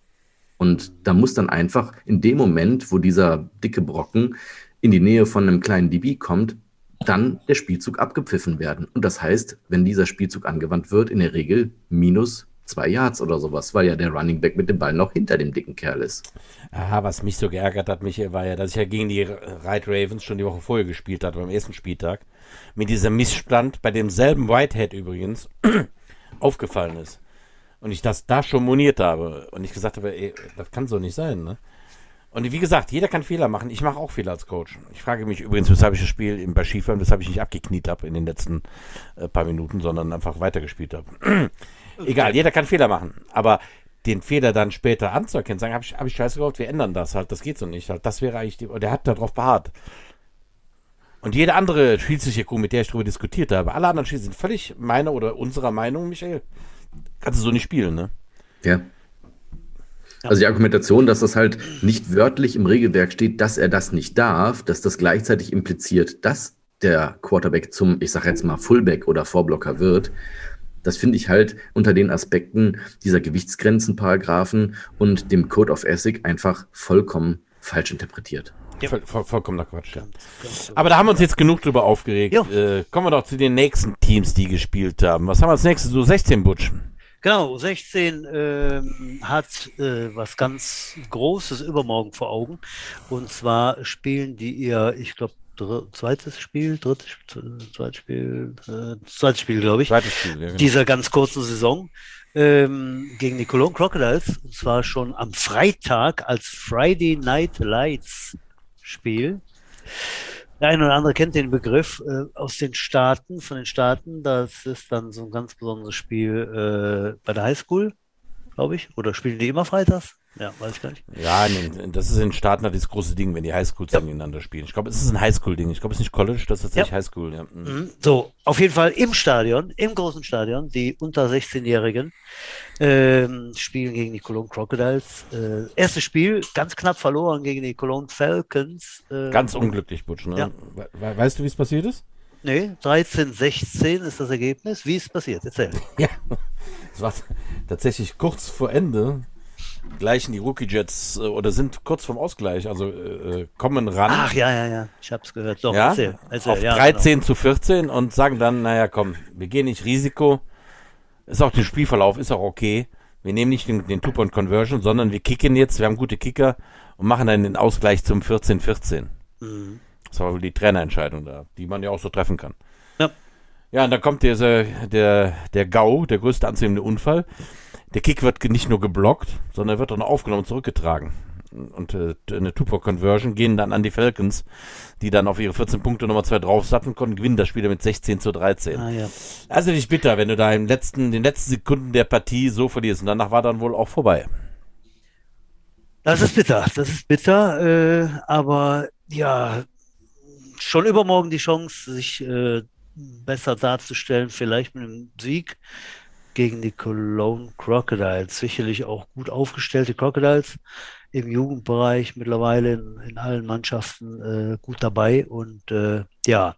Und da muss dann einfach in dem Moment, wo dieser dicke Brocken in die Nähe von einem kleinen DB kommt, dann der Spielzug abgepfiffen werden. Und das heißt, wenn dieser Spielzug angewandt wird, in der Regel minus zwei Yards oder sowas, weil ja der Running Back mit dem Ball noch hinter dem dicken Kerl ist. Aha, was mich so geärgert hat, Michael, war ja, dass ich ja gegen die Ride Ravens schon die Woche vorher gespielt hatte, beim ersten Spieltag, mit diesem Missstand, bei demselben Whitehead übrigens, aufgefallen ist. Und ich das da schon moniert habe und ich gesagt habe, ey, das kann so nicht sein, ne? Und wie gesagt, jeder kann Fehler machen. Ich mache auch Fehler als Coach. Ich frage mich übrigens, weshalb ich das Spiel bei Skifahren, weshalb ich nicht abgekniet habe in den letzten äh, paar Minuten, sondern einfach weitergespielt habe. Egal, jeder kann Fehler machen. Aber den Fehler dann später anzuerkennen, sagen, habe ich, hab ich scheiße gehofft, wir ändern das halt, das geht so nicht. Halt, das wäre eigentlich, die, der hat darauf beharrt. Und jede andere schiedsrichter Kuh, mit der ich darüber diskutiert habe, alle anderen Schiedsrichter sind völlig meiner oder unserer Meinung, Michael. Kannst du so nicht spielen, ne? Ja. Also die Argumentation, dass das halt nicht wörtlich im Regelwerk steht, dass er das nicht darf, dass das gleichzeitig impliziert, dass der Quarterback zum, ich sage jetzt mal, Fullback oder Vorblocker wird, das finde ich halt unter den Aspekten dieser Gewichtsgrenzenparagraphen und dem Code of Ethic einfach vollkommen falsch interpretiert. Ja. Voll, voll, vollkommener Quatsch. Ja. Aber da haben wir uns jetzt genug drüber aufgeregt. Äh, kommen wir doch zu den nächsten Teams, die gespielt haben. Was haben wir als nächstes? So 16 Butch. Genau, 16 ähm, hat äh, was ganz Großes übermorgen vor Augen. Und zwar spielen die ihr, ich glaube, zweites Spiel, drittes, zweites Spiel, äh, zweites Spiel, glaube ich, Zweites Spiel, ja, genau. dieser ganz kurzen Saison ähm, gegen die Cologne Crocodiles. Und zwar schon am Freitag als Friday Night Lights Spiel. Der eine oder andere kennt den Begriff äh, aus den Staaten, von den Staaten. Das ist dann so ein ganz besonderes Spiel äh, bei der Highschool, glaube ich. Oder spielen die immer freitags? Ja, weiß ich gar nicht. Ja, nee, das ist in den Staaten halt das große Ding, wenn die Highschools Ja. gegeneinander spielen. Ich glaube, es ist ein Highschool-Ding. Ich glaube, es ist nicht College, das ist tatsächlich Ja. Highschool. Ja. Mhm. Mhm. So, auf jeden Fall im Stadion, im großen Stadion, die unter 16-Jährigen ähm, spielen gegen die Cologne Crocodiles. Äh, erstes Spiel, ganz knapp verloren gegen die Cologne Falcons. Äh, Ganz unglücklich, Butch. Ne? Ja. We we weißt du, wie es passiert ist? Nee, 13-16 ist das Ergebnis. Wie ist es passiert? Erzähl. Ja. Es war tatsächlich kurz vor Ende. Gleichen die Rookie Jets äh, oder sind kurz vorm Ausgleich, also äh, äh, kommen ran. Ach ja, ja, ja, ich hab's gehört. Doch, ja, erzähl. erzähl. auf ja, 13 zu 14 und sagen dann, naja, komm, wir gehen nicht Risiko. Ist auch der Spielverlauf, ist auch okay. Wir nehmen nicht den, den Two-Point-Conversion, sondern wir kicken jetzt, wir haben gute Kicker und machen dann den Ausgleich zum 14-14. Genau. Mhm. Das war wohl die Trainerentscheidung da, die man ja auch so treffen kann. Ja. Ja, und dann kommt dieser, der, der GAU, der größte anzunehmende Unfall. Der Kick wird nicht nur geblockt, sondern wird auch noch aufgenommen und zurückgetragen. Und äh, eine Two-Point-Conversion gehen dann an die Falcons, die dann auf ihre 14 Punkte Nummer 2 draufsatteln konnten, gewinnen das Spiel mit 16 zu 13. Ah, ja. Also nicht bitter, wenn du da im letzten, den letzten Sekunden der Partie so verlierst. Und danach war dann wohl auch vorbei. Das ist bitter, das ist bitter, äh, aber ja, schon übermorgen die Chance, sich äh, besser darzustellen, vielleicht mit einem Sieg gegen die Cologne Crocodiles. Sicherlich auch gut aufgestellte Crocodiles im Jugendbereich mittlerweile in, in allen Mannschaften äh, gut dabei und äh, ja.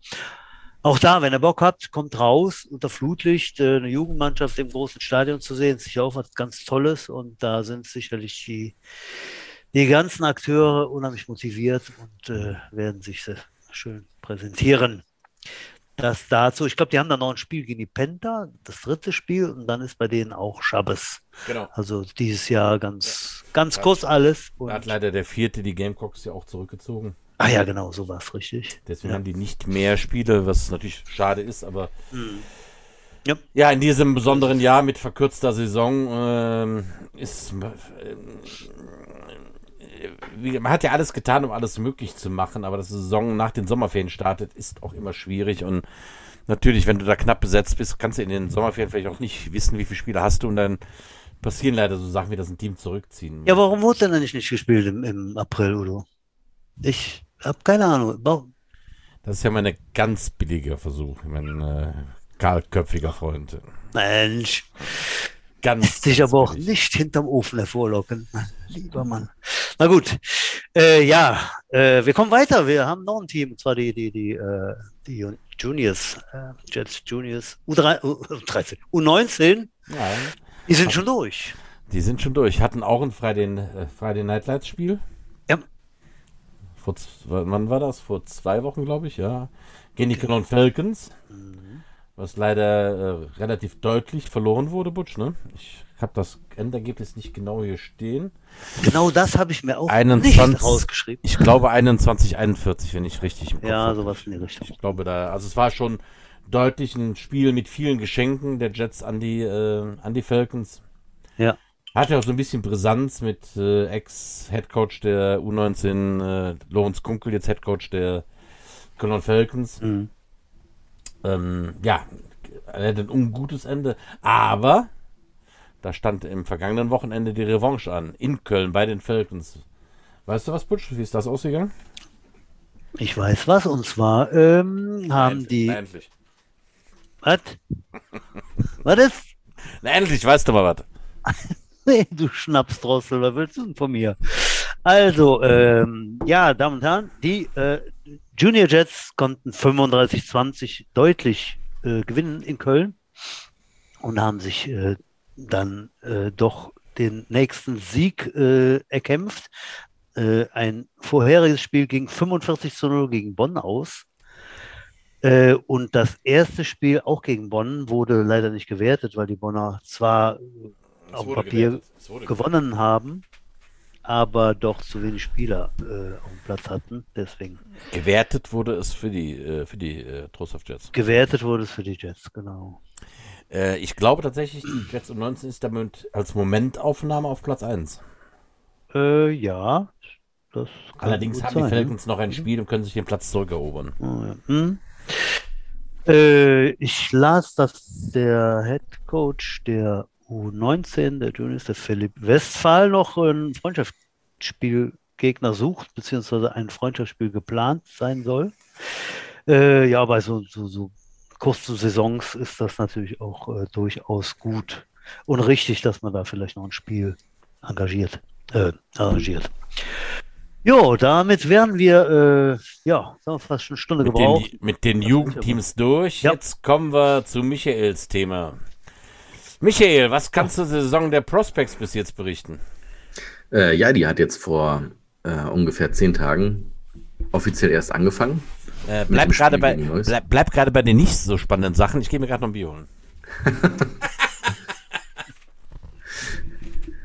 Auch da, wenn ihr Bock habt, kommt raus unter Flutlicht, äh, eine Jugendmannschaft im großen Stadion zu sehen, ist sicher auch was ganz Tolles und da sind sicherlich die, die ganzen Akteure unheimlich motiviert und äh, werden sich sehr schön präsentieren. Das dazu, ich glaube, die haben dann noch ein Spiel gegen die Penta, das dritte Spiel und dann ist bei denen auch Schabes. Genau. Also dieses Jahr ganz, ganz Ja. kurz alles. Da Und, hat leider der vierte die Gamecocks ja auch zurückgezogen. ah ja, genau, so war es richtig. Deswegen Ja. haben die nicht mehr Spiele, was natürlich schade ist, aber Ja. ja, in diesem besonderen Jahr mit verkürzter Saison ähm, ist äh, man hat ja alles getan, um alles möglich zu machen, aber dass die Saison nach den Sommerferien startet, ist auch immer schwierig und natürlich, wenn du da knapp besetzt bist, kannst du in den Sommerferien vielleicht auch nicht wissen, wie viele Spiele hast du und dann passieren leider so Sachen wie das ein Team zurückziehen. Ja, warum wurde denn eigentlich nicht gespielt im, im April, Udo? Ich habe keine Ahnung. Warum? Das ist ja mein ganz billiger Versuch, mein äh, kahlköpfiger Freund. Mensch, Ganz, sich ganz aber auch nicht hinterm Ofen hervorlocken. Mein lieber Mann. Na gut. Äh, ja, äh, wir kommen weiter. Wir haben noch ein Team, und zwar die, die, die, äh, die Jun- Juniors, äh, Jets Juniors, U3, U13, U19, Ja, die sind schon durch. die sind schon durch. Hatten auch ein Friday, äh, Friday Night Lights Spiel. Ja. Vor, wann war das? Vor zwei Wochen, glaube ich, ja. Gegen die Cologne Falcons. Mhm. Was leider äh, relativ deutlich verloren wurde, Butch, ne? Ich habe das Endergebnis nicht genau hier stehen. Genau das habe ich mir auch 21 nicht rausgeschrieben. Ich glaube 21, 41, wenn ich richtig im Kopf Ja, sowas in die Richtung. Ich glaube da, also es war schon deutlich ein Spiel mit vielen Geschenken der Jets an die, äh, an die Falcons. Ja. Hatte auch so ein bisschen Brisanz mit äh, Ex-Headcoach der U19, äh, Lorenz Kunkel, jetzt Headcoach der Cologne Falcons. Mhm. Ähm, ja, er hatte ein ungutes Ende, aber da stand im vergangenen Wochenende die Revanche an, in Köln bei den Falcons. Weißt du was, Butch? Wie ist das ausgegangen? Ich weiß was, und zwar ähm, haben Endlich, die. Na, endlich. Was? Was ist? Na, endlich, weißt du mal was. Nee, du Schnapsdrossel, was willst du denn von mir? Also, ähm, ja, Damen und Herren, die äh, Junior Jets konnten 35-20 deutlich äh, gewinnen in Köln und haben sich äh, dann äh, doch den nächsten Sieg äh, erkämpft. Äh, ein vorheriges Spiel ging 45 zu 0 gegen Bonn aus. Äh, und das erste Spiel auch gegen Bonn wurde leider nicht gewertet, weil die Bonner zwar auf Papier gewonnen haben, aber doch zu wenig Spieler äh, auf dem Platz hatten. Deswegen Gewertet wurde es für die, äh, für die äh, Trostorf Jets. gewertet wurde es für die Jets, genau. Äh, ich glaube tatsächlich, die Jets um 19 ist damit als Momentaufnahme auf Platz 1. Äh, ja, das kann Allerdings haben sein, die ne? Falcons noch ein Spiel und können sich den Platz zurückerobern. Oh, ja. Hm. Äh, ich las, dass der Head Coach der U19 der Juniors, der Philipp Westphal, noch ein Freundschaftsspielgegner sucht, beziehungsweise ein Freundschaftsspiel geplant sein soll. Äh, ja, bei so, so, so kurzen Saisons ist das natürlich auch äh, durchaus gut und richtig, dass man da vielleicht noch ein Spiel engagiert, äh, arrangiert. Jo, damit wären wir, äh, ja, sagen wir fast schon eine Stunde Mit gebraucht. den, mit den Jugendteams durch. Ja. Jetzt kommen wir zu Michaels Thema. Michael, was kannst du zur Saison der Prospects bis jetzt berichten? Äh, ja, die hat jetzt vor äh, ungefähr zehn Tagen offiziell erst angefangen. Äh, bleib gerade bei, bleib, bleib gerade bei den nicht so spannenden Sachen. Ich gehe mir gerade noch ein Bier holen.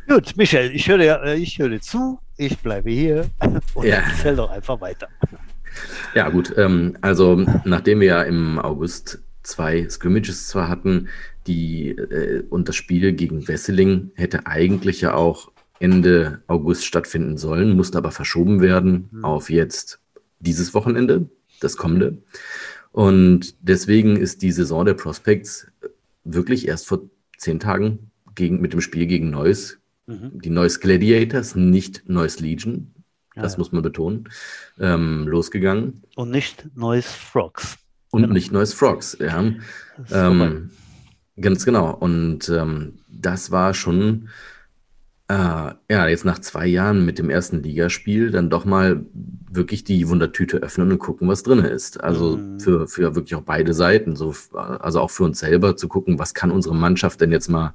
Gut, Michael, ich höre dir, äh, ich höre zu, ich bleibe hier und Ja. erzähl doch einfach weiter. Ja, gut. Ähm, also, nachdem wir ja im August zwei Scrimmages zwar hatten, die äh, und das Spiel gegen Wesseling hätte eigentlich ja auch Ende August stattfinden sollen, musste aber verschoben werden Hm. auf jetzt dieses Wochenende, das kommende. Und deswegen ist die Saison der Prospects wirklich erst vor zehn Tagen gegen, mit dem Spiel gegen Neuss, Mhm. die Neuss Gladiators, nicht Neuss Legion, Ja, das ja. muss man betonen, ähm, losgegangen. Und nicht Neues Frogs. Und Genau. nicht Neues Frogs, ja. Ähm, ganz genau. Und ähm, das war schon, äh, ja, jetzt nach zwei Jahren mit dem ersten Ligaspiel dann doch mal wirklich die Wundertüte öffnen und gucken, was drin ist. Also Mhm. für, für wirklich auch beide Seiten. So, also auch für uns selber zu gucken, was kann unsere Mannschaft denn jetzt mal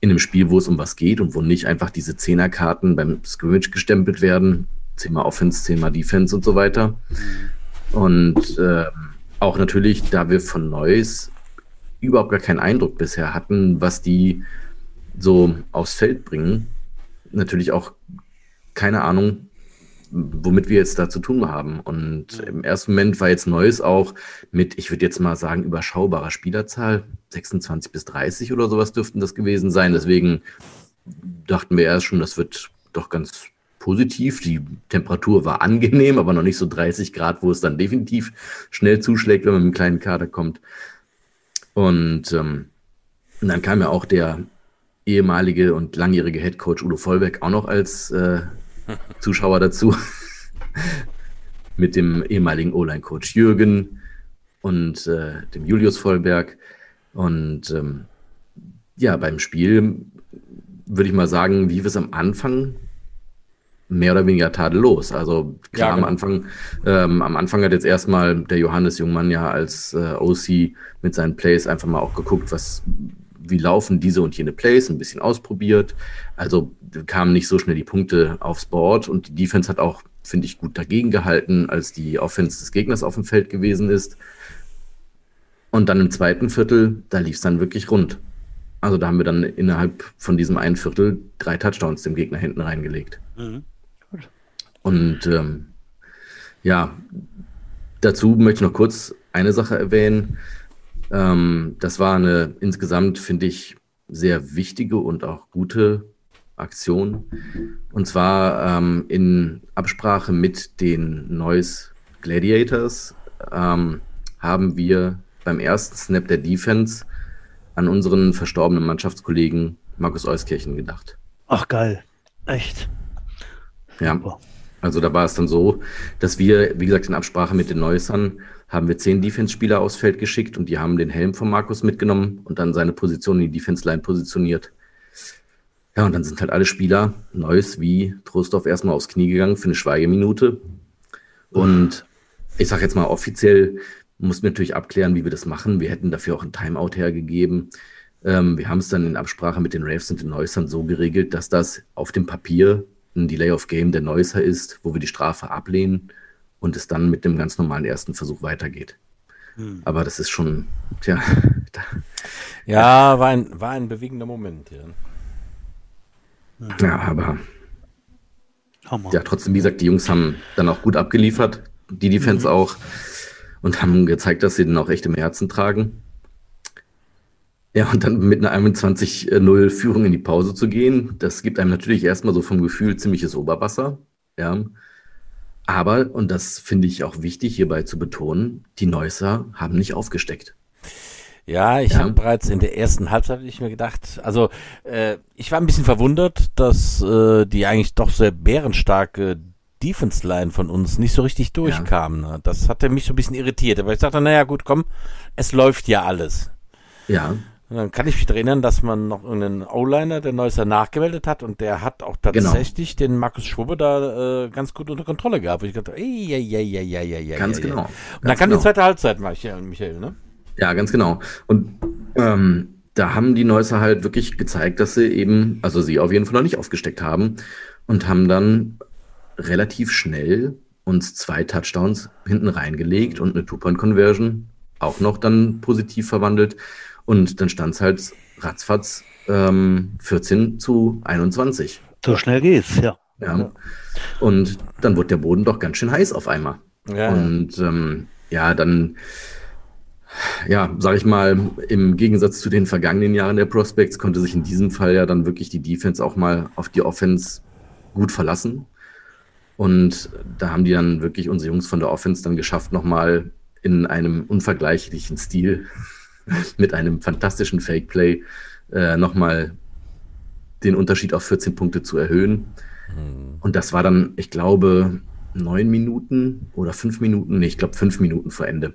in einem Spiel, wo es um was geht und wo nicht einfach diese Zehnerkarten beim Scrimmage gestempelt werden. Zehnmal Offense, zehnmal Defense und so weiter. Und ähm, auch natürlich, da wir von Neuss überhaupt gar keinen Eindruck bisher hatten, was die so aufs Feld bringen, natürlich auch keine Ahnung, womit wir jetzt da zu tun haben. Und im ersten Moment war jetzt Neues auch mit, ich würde jetzt mal sagen, überschaubarer Spielerzahl, 26 bis 30 oder sowas dürften das gewesen sein. Deswegen dachten wir erst schon, das wird doch ganz positiv. Die Temperatur war angenehm, aber noch nicht so 30 Grad, wo es dann definitiv schnell zuschlägt, wenn man mit einem kleinen Kader kommt. Und, ähm, und dann kam ja auch der ehemalige und langjährige Headcoach Udo Vollbeck auch noch als äh, Zuschauer dazu. Mit dem ehemaligen O-Line-Coach Jürgen und äh, dem Julius Vollberg. Und ähm, ja, beim Spiel würde ich mal sagen, lief es am Anfang mehr oder weniger tadellos. Also klar, Ja, am genau. Anfang, ähm, am Anfang hat jetzt erstmal der Johannes Jungmann ja als äh, OC mit seinen Plays einfach mal auch geguckt, was, wie laufen diese und jene Plays, ein bisschen ausprobiert. Also kamen nicht so schnell die Punkte aufs Board und die Defense hat auch, finde ich, gut dagegen gehalten, als die Offense des Gegners auf dem Feld gewesen ist. Und dann im zweiten Viertel, da lief es dann wirklich rund. Also da haben wir dann innerhalb von diesem einen Viertel drei Touchdowns dem Gegner hinten reingelegt. Mhm. Und ähm, ja, dazu möchte ich noch kurz eine Sache erwähnen. Ähm, das war eine insgesamt, finde ich, sehr wichtige und auch gute Aktion. Und zwar ähm, in Absprache mit den Neues Gladiators ähm, haben wir beim ersten Snap der Defense an unseren verstorbenen Mannschaftskollegen Markus Euskirchen gedacht. Ach geil, echt. Ja. Super. Also da war es dann so, dass wir, wie gesagt, in Absprache mit den Neussern haben wir zehn Defense-Spieler aufs Feld geschickt und die haben den Helm von Markus mitgenommen und dann seine Position in die Defense-Line positioniert. Ja, und dann sind halt alle Spieler, Neuss wie Trostorf, erstmal aufs Knie gegangen für eine Schweigeminute. Und ich sage jetzt mal offiziell, muss mir natürlich abklären, wie wir das machen. Wir hätten dafür auch ein Timeout hergegeben. Ähm, wir haben es dann in Absprache mit den Raves und den Neussern so geregelt, dass das auf dem Papier ein Delay of Game der Neusser ist, wo wir die Strafe ablehnen und es dann mit dem ganz normalen ersten Versuch weitergeht. Hm. Aber das ist schon, tja. Ja, war ein, war ein bewegender Moment, ja. Ja, aber Hammer. ja, trotzdem, wie gesagt, die Jungs haben dann auch gut abgeliefert, die Defense mhm. auch, und haben gezeigt, dass sie den auch echt im Herzen tragen. Ja, und dann mit einer 21-0 Führung in die Pause zu gehen, das gibt einem natürlich erstmal so vom Gefühl ziemliches Oberwasser. Ja. Aber, und das finde ich auch wichtig hierbei zu betonen, die Neusser haben nicht aufgesteckt. Ja, ich ja. habe bereits in der ersten Halbzeit ich mir gedacht, also äh, ich war ein bisschen verwundert, dass äh, die eigentlich doch sehr bärenstarke Defense-Line von uns nicht so richtig durchkam. Ja. Ne? Das hatte mich so ein bisschen irritiert. Aber ich dachte, naja, gut, komm, es läuft ja alles. Ja. Und dann kann ich mich erinnern, dass man noch einen O-Liner, der Neusser nachgemeldet hat und der hat auch genau. tatsächlich genau. den Markus Schwubbe da äh, ganz gut unter Kontrolle gehabt. Wo ich dachte, ey, ja, ja, ja, ja, ja, ja. Ganz genau. Und dann kam genau. die zweite Halbzeit, Michael, ne? Ja, ganz genau. Und ähm, da haben die Neusser halt wirklich gezeigt, dass sie eben, also sie auf jeden Fall noch nicht aufgesteckt haben und haben dann relativ schnell uns zwei Touchdowns hinten reingelegt und eine Two-Point-Conversion auch noch dann positiv verwandelt. Und dann stand es halt ratzfatz ähm, 14 zu 21. So schnell geht's, ja. ja. Und dann wurde der Boden doch ganz schön heiß auf einmal. Ja. Und ähm, ja, dann ja, sag ich mal, im Gegensatz zu den vergangenen Jahren der Prospects konnte sich in diesem Fall ja dann wirklich die Defense auch mal auf die Offense gut verlassen. Und da haben die dann wirklich unsere Jungs von der Offense dann geschafft, nochmal in einem unvergleichlichen Stil mit einem fantastischen Fake-Play äh, nochmal den Unterschied auf 14 Punkte zu erhöhen. Mhm. Und das war dann, ich glaube, neun Minuten oder fünf Minuten, nee, ich glaube fünf Minuten vor Ende.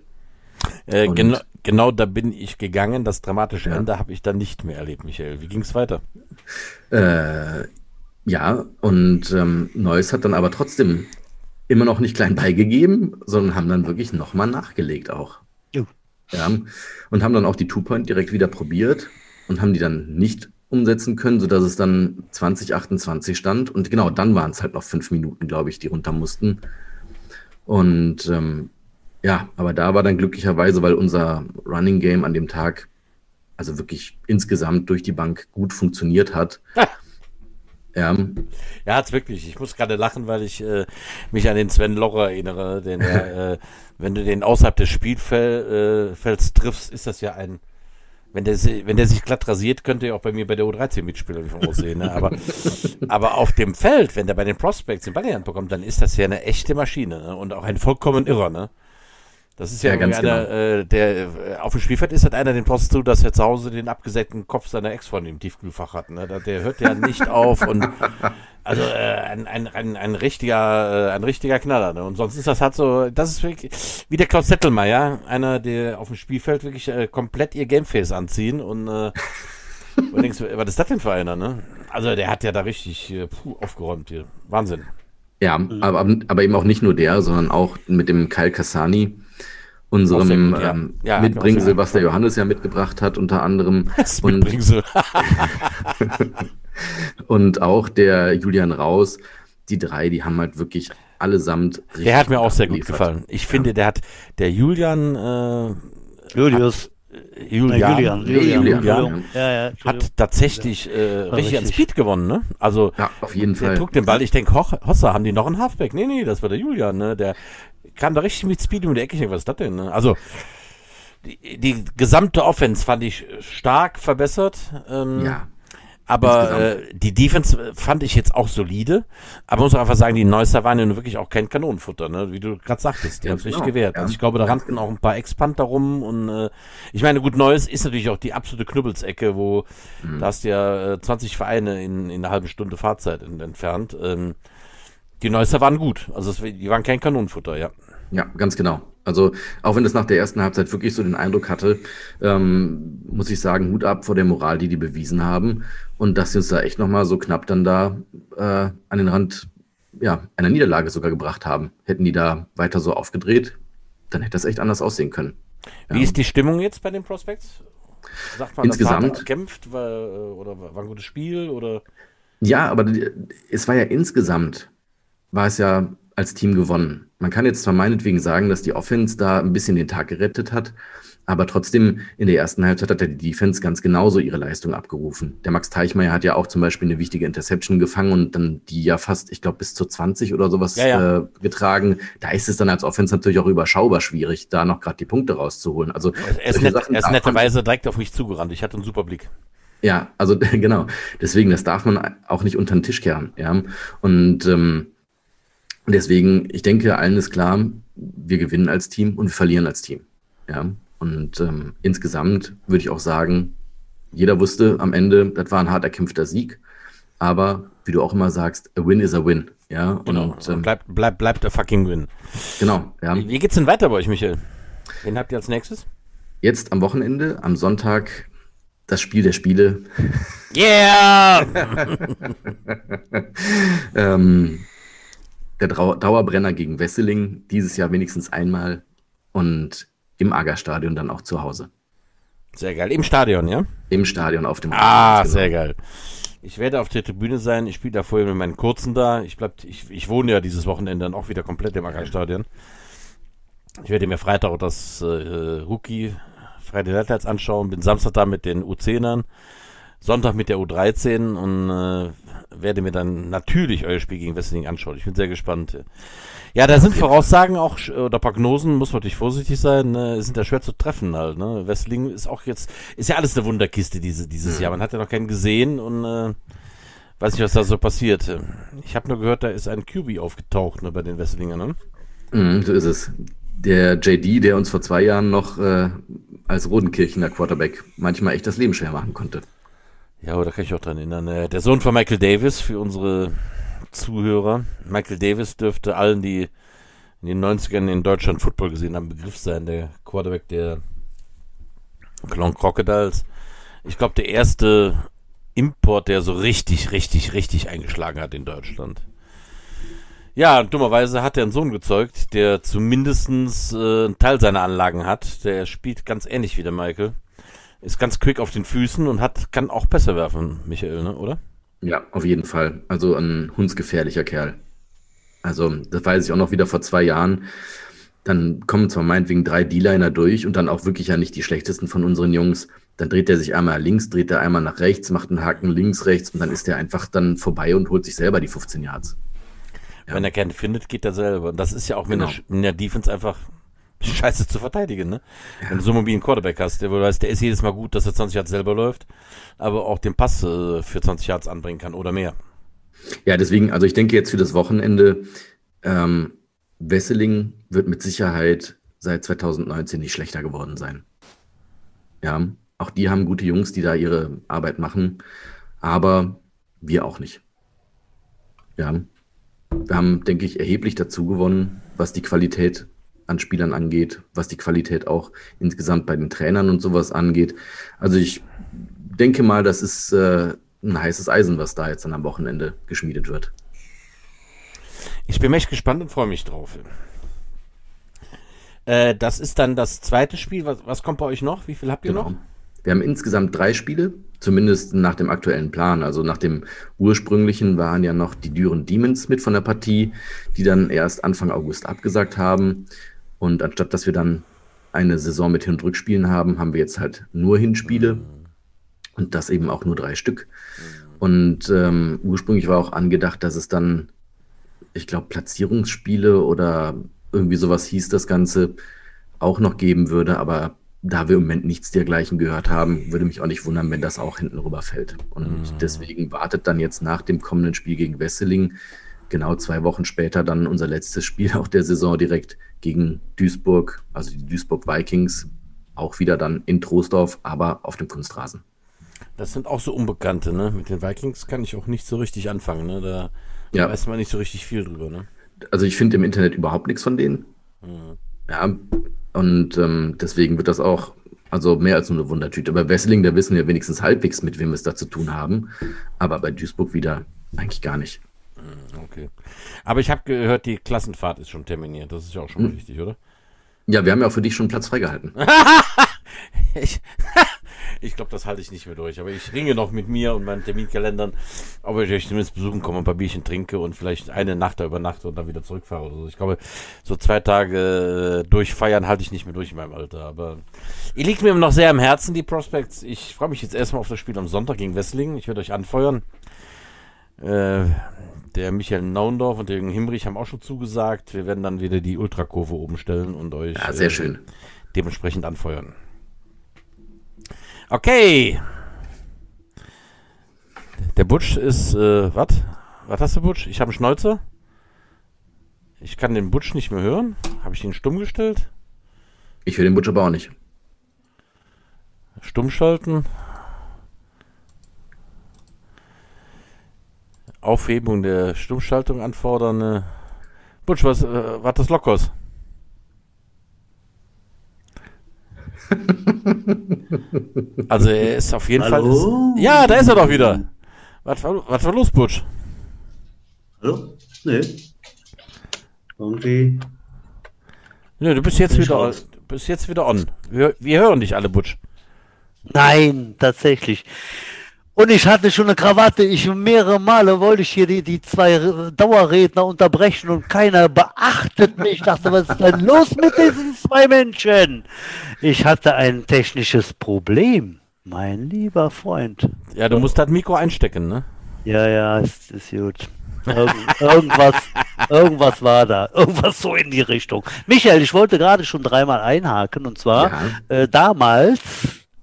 Äh, genau, genau da bin ich gegangen. Das dramatische ja. Ende habe ich dann nicht mehr erlebt, Michael. Wie ging es weiter? Äh, ja, und ähm, Neuss hat dann aber trotzdem immer noch nicht klein beigegeben, sondern haben dann wirklich nochmal nachgelegt auch. Ja. Und haben dann auch die Two-Point direkt wieder probiert und haben die dann nicht umsetzen können, sodass es dann 2028 stand. Und genau dann waren es halt noch fünf Minuten, glaube ich, die runter mussten. Und ähm, ja, aber da war dann glücklicherweise, weil unser Running Game an dem Tag also wirklich insgesamt durch die Bank gut funktioniert hat. Ja. Ja, hat's wirklich. Ich muss gerade lachen, weil ich äh, mich an den Sven Locher erinnere, den äh, wenn du den außerhalb des Spielfelds äh, triffst, ist das ja ein wenn der, wenn der sich glatt rasiert, könnte er auch bei mir bei der U13 mitspielen, wie ich aussehen. Ne? Aber, aber auf dem Feld, wenn der bei den Prospects den Ball in die Hand bekommt, dann ist das ja eine echte Maschine ne? und auch ein vollkommen irrer. Ne? Das ist ja, ja ganz einer, genau. äh, der äh, auf dem Spielfeld ist halt einer den Post zu, dass er zu Hause den abgesägten Kopf seiner Ex von im Tiefkühlfach hat. Ne? Der hört ja nicht auf und also äh, ein, ein, ein, ein richtiger, äh, ein richtiger Knaller. Ne? Und sonst ist das halt so, das ist wirklich wie der Klaus Zettelmeier, einer, der auf dem Spielfeld wirklich äh, komplett ihr Gameface anziehen und äh, du denkst, was ist das denn für einer, ne? Also der hat ja da richtig äh, puh, aufgeräumt hier. Wahnsinn. Ja, aber, aber eben auch nicht nur der, sondern auch mit dem Kyle Kassani unserem gut, ja. ähm, ja, Mitbringsel, was der Johannes ja mitgebracht hat, unter anderem. Das und, Mitbringsel. und auch der Julian Raus, die drei, die haben halt wirklich allesamt. Der hat mir auch sehr gut gefallen. Ich ja. finde, der hat, der Julian, äh, Julius. Hat, Julian, Nein, Julian, Julian, Julian, Julian ja, ja, hat tatsächlich äh, richtig, richtig an Speed gewonnen, ne? Also ja, auf jeden der Fall. trug den Ball. Ich denke, Hossa, haben die noch einen Halfback? Nee, nee, das war der Julian, ne? Der kam da richtig mit Speed um die Ecke. Ich denke, was ist das denn? Ne? Also, die, die gesamte Offense fand ich stark verbessert. Ähm, ja. Aber äh, die Defense fand ich jetzt auch solide. Aber muss auch einfach sagen, die Neusser waren ja nun wirklich auch kein Kanonenfutter, ne? wie du gerade sagtest. Die haben es nicht genau, gewehrt. Ja. Also ich glaube, da rannten auch ein paar Expanter rum. Und äh, ich meine, gut, Neues ist natürlich auch die absolute Knubbelsecke, wo mhm. da hast du ja äh, 20 Vereine in, in einer halben Stunde Fahrzeit entfernt. Ähm, die Neusser waren gut. Also die waren kein Kanonenfutter, ja. Ja, ganz genau. Also auch wenn es nach der ersten Halbzeit wirklich so den Eindruck hatte, ähm, muss ich sagen, Hut ab vor der Moral, die die bewiesen haben und dass sie uns da echt nochmal so knapp dann da äh, an den Rand ja, einer Niederlage sogar gebracht haben. Hätten die da weiter so aufgedreht, dann hätte das echt anders aussehen können. Wie ja. ist die Stimmung jetzt bei den Prospects? Sagt man, insgesamt das kämpft war, oder war ein gutes Spiel oder? Ja, aber es war ja insgesamt war es ja als Team gewonnen. Man kann jetzt zwar meinetwegen sagen, dass die Offense da ein bisschen den Tag gerettet hat, aber trotzdem in der ersten Halbzeit hat ja die Defense ganz genauso ihre Leistung abgerufen. Der Max Teichmeier hat ja auch zum Beispiel eine wichtige Interception gefangen und dann die ja fast, ich glaube, bis zu 20 oder sowas Ja, ja. Äh, getragen. Da ist es dann als Offense natürlich auch überschaubar schwierig, da noch gerade die Punkte rauszuholen. Also Er ist, Sachen er ist netterweise direkt auf mich zugerannt. Ich hatte einen super Blick. Ja, also genau. Deswegen, das darf man auch nicht unter den Tisch kehren. Ja. Und ähm, deswegen, ich denke, allen ist klar, wir gewinnen als Team und wir verlieren als Team. Ja. Und ähm, insgesamt würde ich auch sagen, jeder wusste am Ende, das war ein hart erkämpfter Sieg. Aber wie du auch immer sagst, a win is a win. Ja. Genau. Und ähm, bleibt bleib, bleib der fucking Win. genau. Ja. Wie geht's denn weiter bei euch, Michael? Wen habt ihr als nächstes? Jetzt am Wochenende, am Sonntag, das Spiel der Spiele. Yeah! ähm, der Dauerbrenner gegen Wesseling, dieses Jahr wenigstens einmal und im Agerstadion dann auch zu Hause. Sehr geil. Im Stadion, ja? Im Stadion auf dem Ah, sehr genau. geil. Ich werde auf der Tribüne sein. Ich spiele da vorher mit meinen Kurzen da. Ich, bleib, ich, ich wohne ja dieses Wochenende dann auch wieder komplett im Ackerstadion. Ich werde mir Freitag auch das äh, Rookie Friday Night Lights anschauen. Bin Samstag da mit den U10ern. Sonntag mit der U13 und äh, werde mir dann natürlich euer Spiel gegen Wesseling anschauen. Ich bin sehr gespannt. Ja, da sind Voraussagen auch, oder Prognosen, muss man natürlich vorsichtig sein, ne, sind da schwer zu treffen halt. Ne? Wesseling ist auch jetzt, ist ja alles eine Wunderkiste diese, dieses Jahr. Man hat ja noch keinen gesehen und äh, weiß nicht, was da so passiert. Ich habe nur gehört, da ist ein QB aufgetaucht ne, bei den Wesselingern. Ne? Mhm, so ist es. Der JD, der uns vor zwei Jahren noch äh, als Rodenkirchener Quarterback manchmal echt das Leben schwer machen konnte. Ja, da kann ich auch dran erinnern. Äh, Der Sohn von Michael Davis für unsere Zuhörer. Michael Davis dürfte allen, die in den 90ern in Deutschland Football gesehen haben, Begriff sein. Der Quarterback der Clown Crocodiles. Ich glaube, der erste Import, der so richtig, richtig, richtig eingeschlagen hat in Deutschland. Ja, dummerweise hat er einen Sohn gezeugt, der zumindestens äh, einen Teil seiner Anlagen hat. Der spielt ganz ähnlich wie der Michael. Ist ganz quick auf den Füßen und hat, kann auch besser werfen, Michael, ne, oder? Ja, auf jeden Fall. Also ein hundsgefährlicher Kerl. Also, das weiß ich auch noch wieder vor zwei Jahren. Dann kommen zwar meinetwegen drei D-Liner durch und dann auch wirklich ja nicht die schlechtesten von unseren Jungs. Dann dreht er sich einmal links, dreht er einmal nach rechts, macht einen Haken links, rechts und dann ist er einfach dann vorbei und holt sich selber die 15 Yards. Ja. Wenn er keinen findet, geht er selber. Und das ist ja auch mit, Genau. der, in der Defense einfach scheiße zu verteidigen, ne? Wenn du so einen mobilen Quarterback hast, der, weißt, der ist jedes Mal gut, dass er 20 Yards selber läuft, aber auch den Pass äh, für 20 Yards anbringen kann oder mehr. Ja, deswegen, also ich denke jetzt für das Wochenende, ähm, Wesseling wird mit Sicherheit seit 2019 nicht schlechter geworden sein. Ja, auch die haben gute Jungs, die da ihre Arbeit machen, aber wir auch nicht. Ja, wir haben, denke ich, erheblich dazu gewonnen, was die Qualität an Spielern angeht, was die Qualität auch insgesamt bei den Trainern und sowas angeht. Also ich denke mal, das ist äh, ein heißes Eisen, was da jetzt dann am Wochenende geschmiedet wird. Ich bin echt gespannt und freue mich drauf. Äh, das ist dann das zweite Spiel. Was, was kommt bei euch noch? Wie viel habt ihr noch? Genau. Wir haben insgesamt drei Spiele, zumindest nach dem aktuellen Plan. Also nach dem ursprünglichen waren ja noch die Düren Demons mit von der Partie, die dann erst Anfang August abgesagt haben. Und anstatt dass wir dann eine Saison mit Hin- und Rückspielen haben, haben wir jetzt halt nur Hinspiele und das eben auch nur drei Stück. Und ähm, ursprünglich war auch angedacht, dass es dann, ich glaube, Platzierungsspiele oder irgendwie sowas hieß das Ganze, auch noch geben würde. Aber da wir im Moment nichts dergleichen gehört haben, würde mich auch nicht wundern, wenn das auch hinten rüberfällt. Und Mhm. deswegen wartet dann jetzt nach dem kommenden Spiel gegen Wesseling genau zwei Wochen später dann unser letztes Spiel auch der Saison direkt gegen Duisburg, also die Duisburg Vikings, auch wieder dann in Troisdorf, aber auf dem Kunstrasen. Das sind auch so Unbekannte, ne? Mit den Vikings kann ich auch nicht so richtig anfangen, ne? Da Ja. weiß man nicht so richtig viel drüber, ne? Also ich finde im Internet überhaupt nichts von denen. Mhm. Ja, und ähm, deswegen wird das auch, also mehr als nur eine Wundertüte. Bei Wesseling, da wissen wir wenigstens halbwegs, mit wem wir es da zu tun haben. Aber bei Duisburg wieder eigentlich gar nicht. Okay. Aber ich habe gehört, die Klassenfahrt ist schon terminiert. Das ist ja auch schon mal richtig, oder? Ja, wir haben ja auch für dich schon Platz freigehalten. Ich, Ich glaube, das halte ich nicht mehr durch. Aber ich ringe noch mit mir und meinen Terminkalendern, ob ich euch zumindest besuchen komme, ein paar Bierchen trinke und vielleicht eine Nacht da übernachte und dann wieder zurückfahre oder so. Ich glaube, so zwei Tage äh, durchfeiern halte ich nicht mehr durch in meinem Alter. Aber ihr liegt mir immer noch sehr am Herzen, die Prospects. Ich freue mich jetzt erstmal auf das Spiel am Sonntag gegen Wesseling. Ich werde euch anfeuern. Äh, der Michael Naundorf und der Jürgen Himbrich haben auch schon zugesagt. Wir werden dann wieder die Ultrakurve oben stellen und euch Ja, sehr äh, schön. dementsprechend anfeuern. Okay. Der Butch ist, äh, was? Was hast du, Butch? Ich habe einen Schnäuzer. Ich kann den Butch nicht mehr hören. Habe ich ihn stumm gestellt? Ich will den Butcher aber auch nicht. Stumm schalten. Aufhebung der Stummschaltung anfordern. äh. Butch, was, äh, was das Lockers? also er ist auf jeden Hallo? Fall. Ja, da ist er doch wieder. Was war, was war los, Butch? Hallo? Nee. Irgendwie. Nö, du bist jetzt wieder, du bist jetzt wieder on. Wir, wir hören dich alle, Butch. Nein, tatsächlich. Und ich hatte schon eine Krawatte. Ich mehrere Male wollte ich hier die, die zwei Dauerredner unterbrechen und keiner beachtet mich. Ich dachte, was ist denn los mit diesen zwei Menschen? Ich hatte ein technisches Problem, mein lieber Freund. Ja, du musst das Mikro einstecken, ne? Ja, ja, ist, ist gut. Irgend, irgendwas, irgendwas war da. Irgendwas so in die Richtung. Michael, ich wollte gerade schon dreimal einhaken und zwar Ja. äh, damals,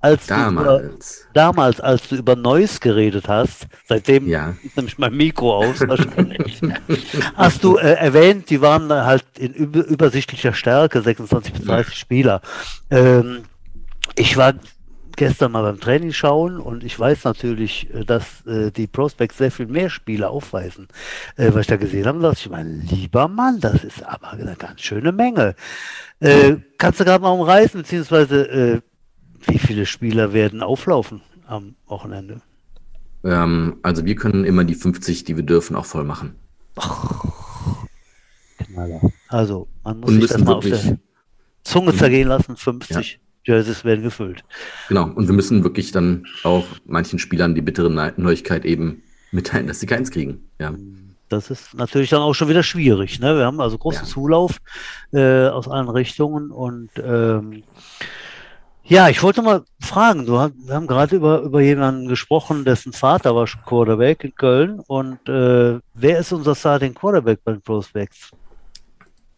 als du über, Damals. damals, als du über Neues geredet hast, seitdem Ja. ist nämlich mein Mikro aus wahrscheinlich, hast du äh, erwähnt, die waren halt in über, übersichtlicher Stärke, 26 bis 30 Spieler. Ähm, ich war gestern mal beim Training schauen und ich weiß natürlich, äh, dass äh, die Prospects sehr viel mehr Spieler aufweisen. Äh, was ich da gesehen habe, dachte ich, mein lieber Mann, das ist aber eine ganz schöne Menge. Äh, kannst du gerade mal umreißen, beziehungsweise äh, wie viele Spieler werden auflaufen am Wochenende? Ähm, also wir können immer die 50, die wir dürfen, auch voll machen. Also, man muss Und sich das mal auf der Zunge zergehen lassen. 50 Jerseys werden gefüllt. genau, und wir müssen wirklich dann auch manchen Spielern die bittere Neu- Neuigkeit eben mitteilen, dass sie keins kriegen. Ja. Das ist natürlich dann auch schon wieder schwierig. Ne? Wir haben also großen Ja. Zulauf äh, aus allen Richtungen und ähm, ja, ich wollte mal fragen, du, wir haben gerade über, über jemanden gesprochen, dessen Vater war schon Quarterback in Köln und äh, wer ist unser Starting Quarterback bei den Prospects?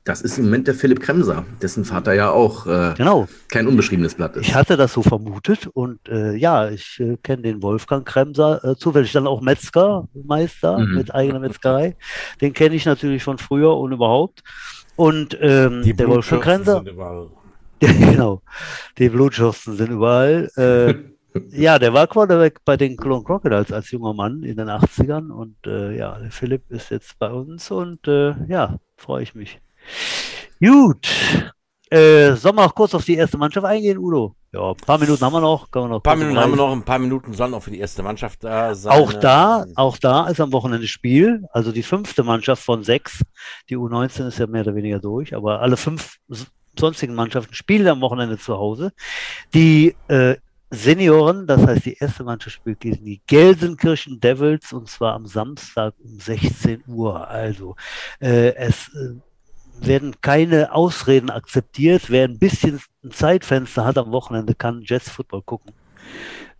Das ist im Moment der Philipp Kremser, dessen Vater ja auch äh, Genau, kein unbeschriebenes Blatt ist. ich hatte das so vermutet und äh, ja, ich äh, kenne den Wolfgang Kremser, äh, zufällig dann auch Metzgermeister Mhm. mit eigener Metzgerei. Den kenne ich natürlich von früher und überhaupt. Und ähm, der Wolfgang Kremser. ja, genau, die Blutschürzen sind überall. Äh, ja, der war Quarterback bei den Cologne Crocodiles als junger Mann in den 80ern und äh, ja, der Philipp ist jetzt bei uns und äh, ja, freue ich mich. Gut. Äh, sollen wir auch kurz auf die erste Mannschaft eingehen, Udo? Ja, ein paar Minuten haben wir noch. Können wir noch Ein paar Minuten haben wir noch, ein paar Minuten sollen auch für die erste Mannschaft da sein. Auch da, auch da ist am Wochenende Spiel. Also die fünfte Mannschaft von sechs. Die U19 ist ja mehr oder weniger durch, aber alle fünf sonstigen Mannschaften spielen am Wochenende zu Hause. Die äh, Senioren, das heißt die erste Mannschaft spielt gegen die Gelsenkirchen Devils und zwar am Samstag um 16 Uhr. Also äh, es äh, werden keine Ausreden akzeptiert. Wer ein bisschen ein Zeitfenster hat am Wochenende, kann Jets Football gucken.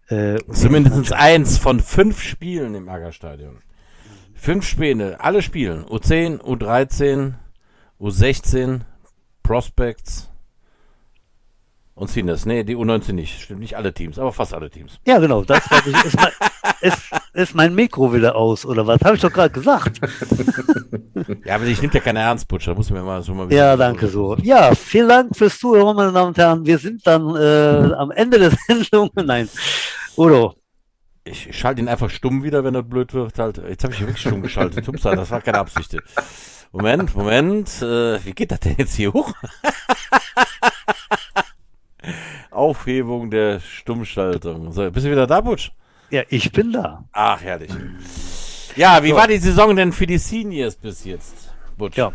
Äh, Zumindest eins von fünf Spielen im Aggerstadion. Fünf Spiele, alle spielen. U10, U13, U16, Prospects und Seniors. Nee, die U19 nicht. Stimmt nicht alle Teams, aber fast alle Teams. Ja, genau, das ich, ist, mein, ist, ist mein Mikro wieder aus, oder was? Habe ich doch gerade gesagt. Ja, aber ich nehme ja keine Ernst, Butcher. Muss mir mal so mal Ja, danke so. Ja, vielen Dank fürs Zuhören, meine Damen und Herren. Wir sind dann äh, am Ende der Sendung. Nein, Udo, Ich, schalte ihn einfach stumm wieder, wenn er blöd wird. Halt. Jetzt habe ich ihn wirklich stumm geschaltet. Ups, das war keine Absicht. Moment, Moment. Äh, wie geht das denn jetzt hier hoch? Aufhebung der Stummschaltung. So, bist du wieder da, Butch? ja, ich bin da. Ach, herrlich. Ja, wie war die Saison denn für die Seniors bis jetzt, Butch? Ja,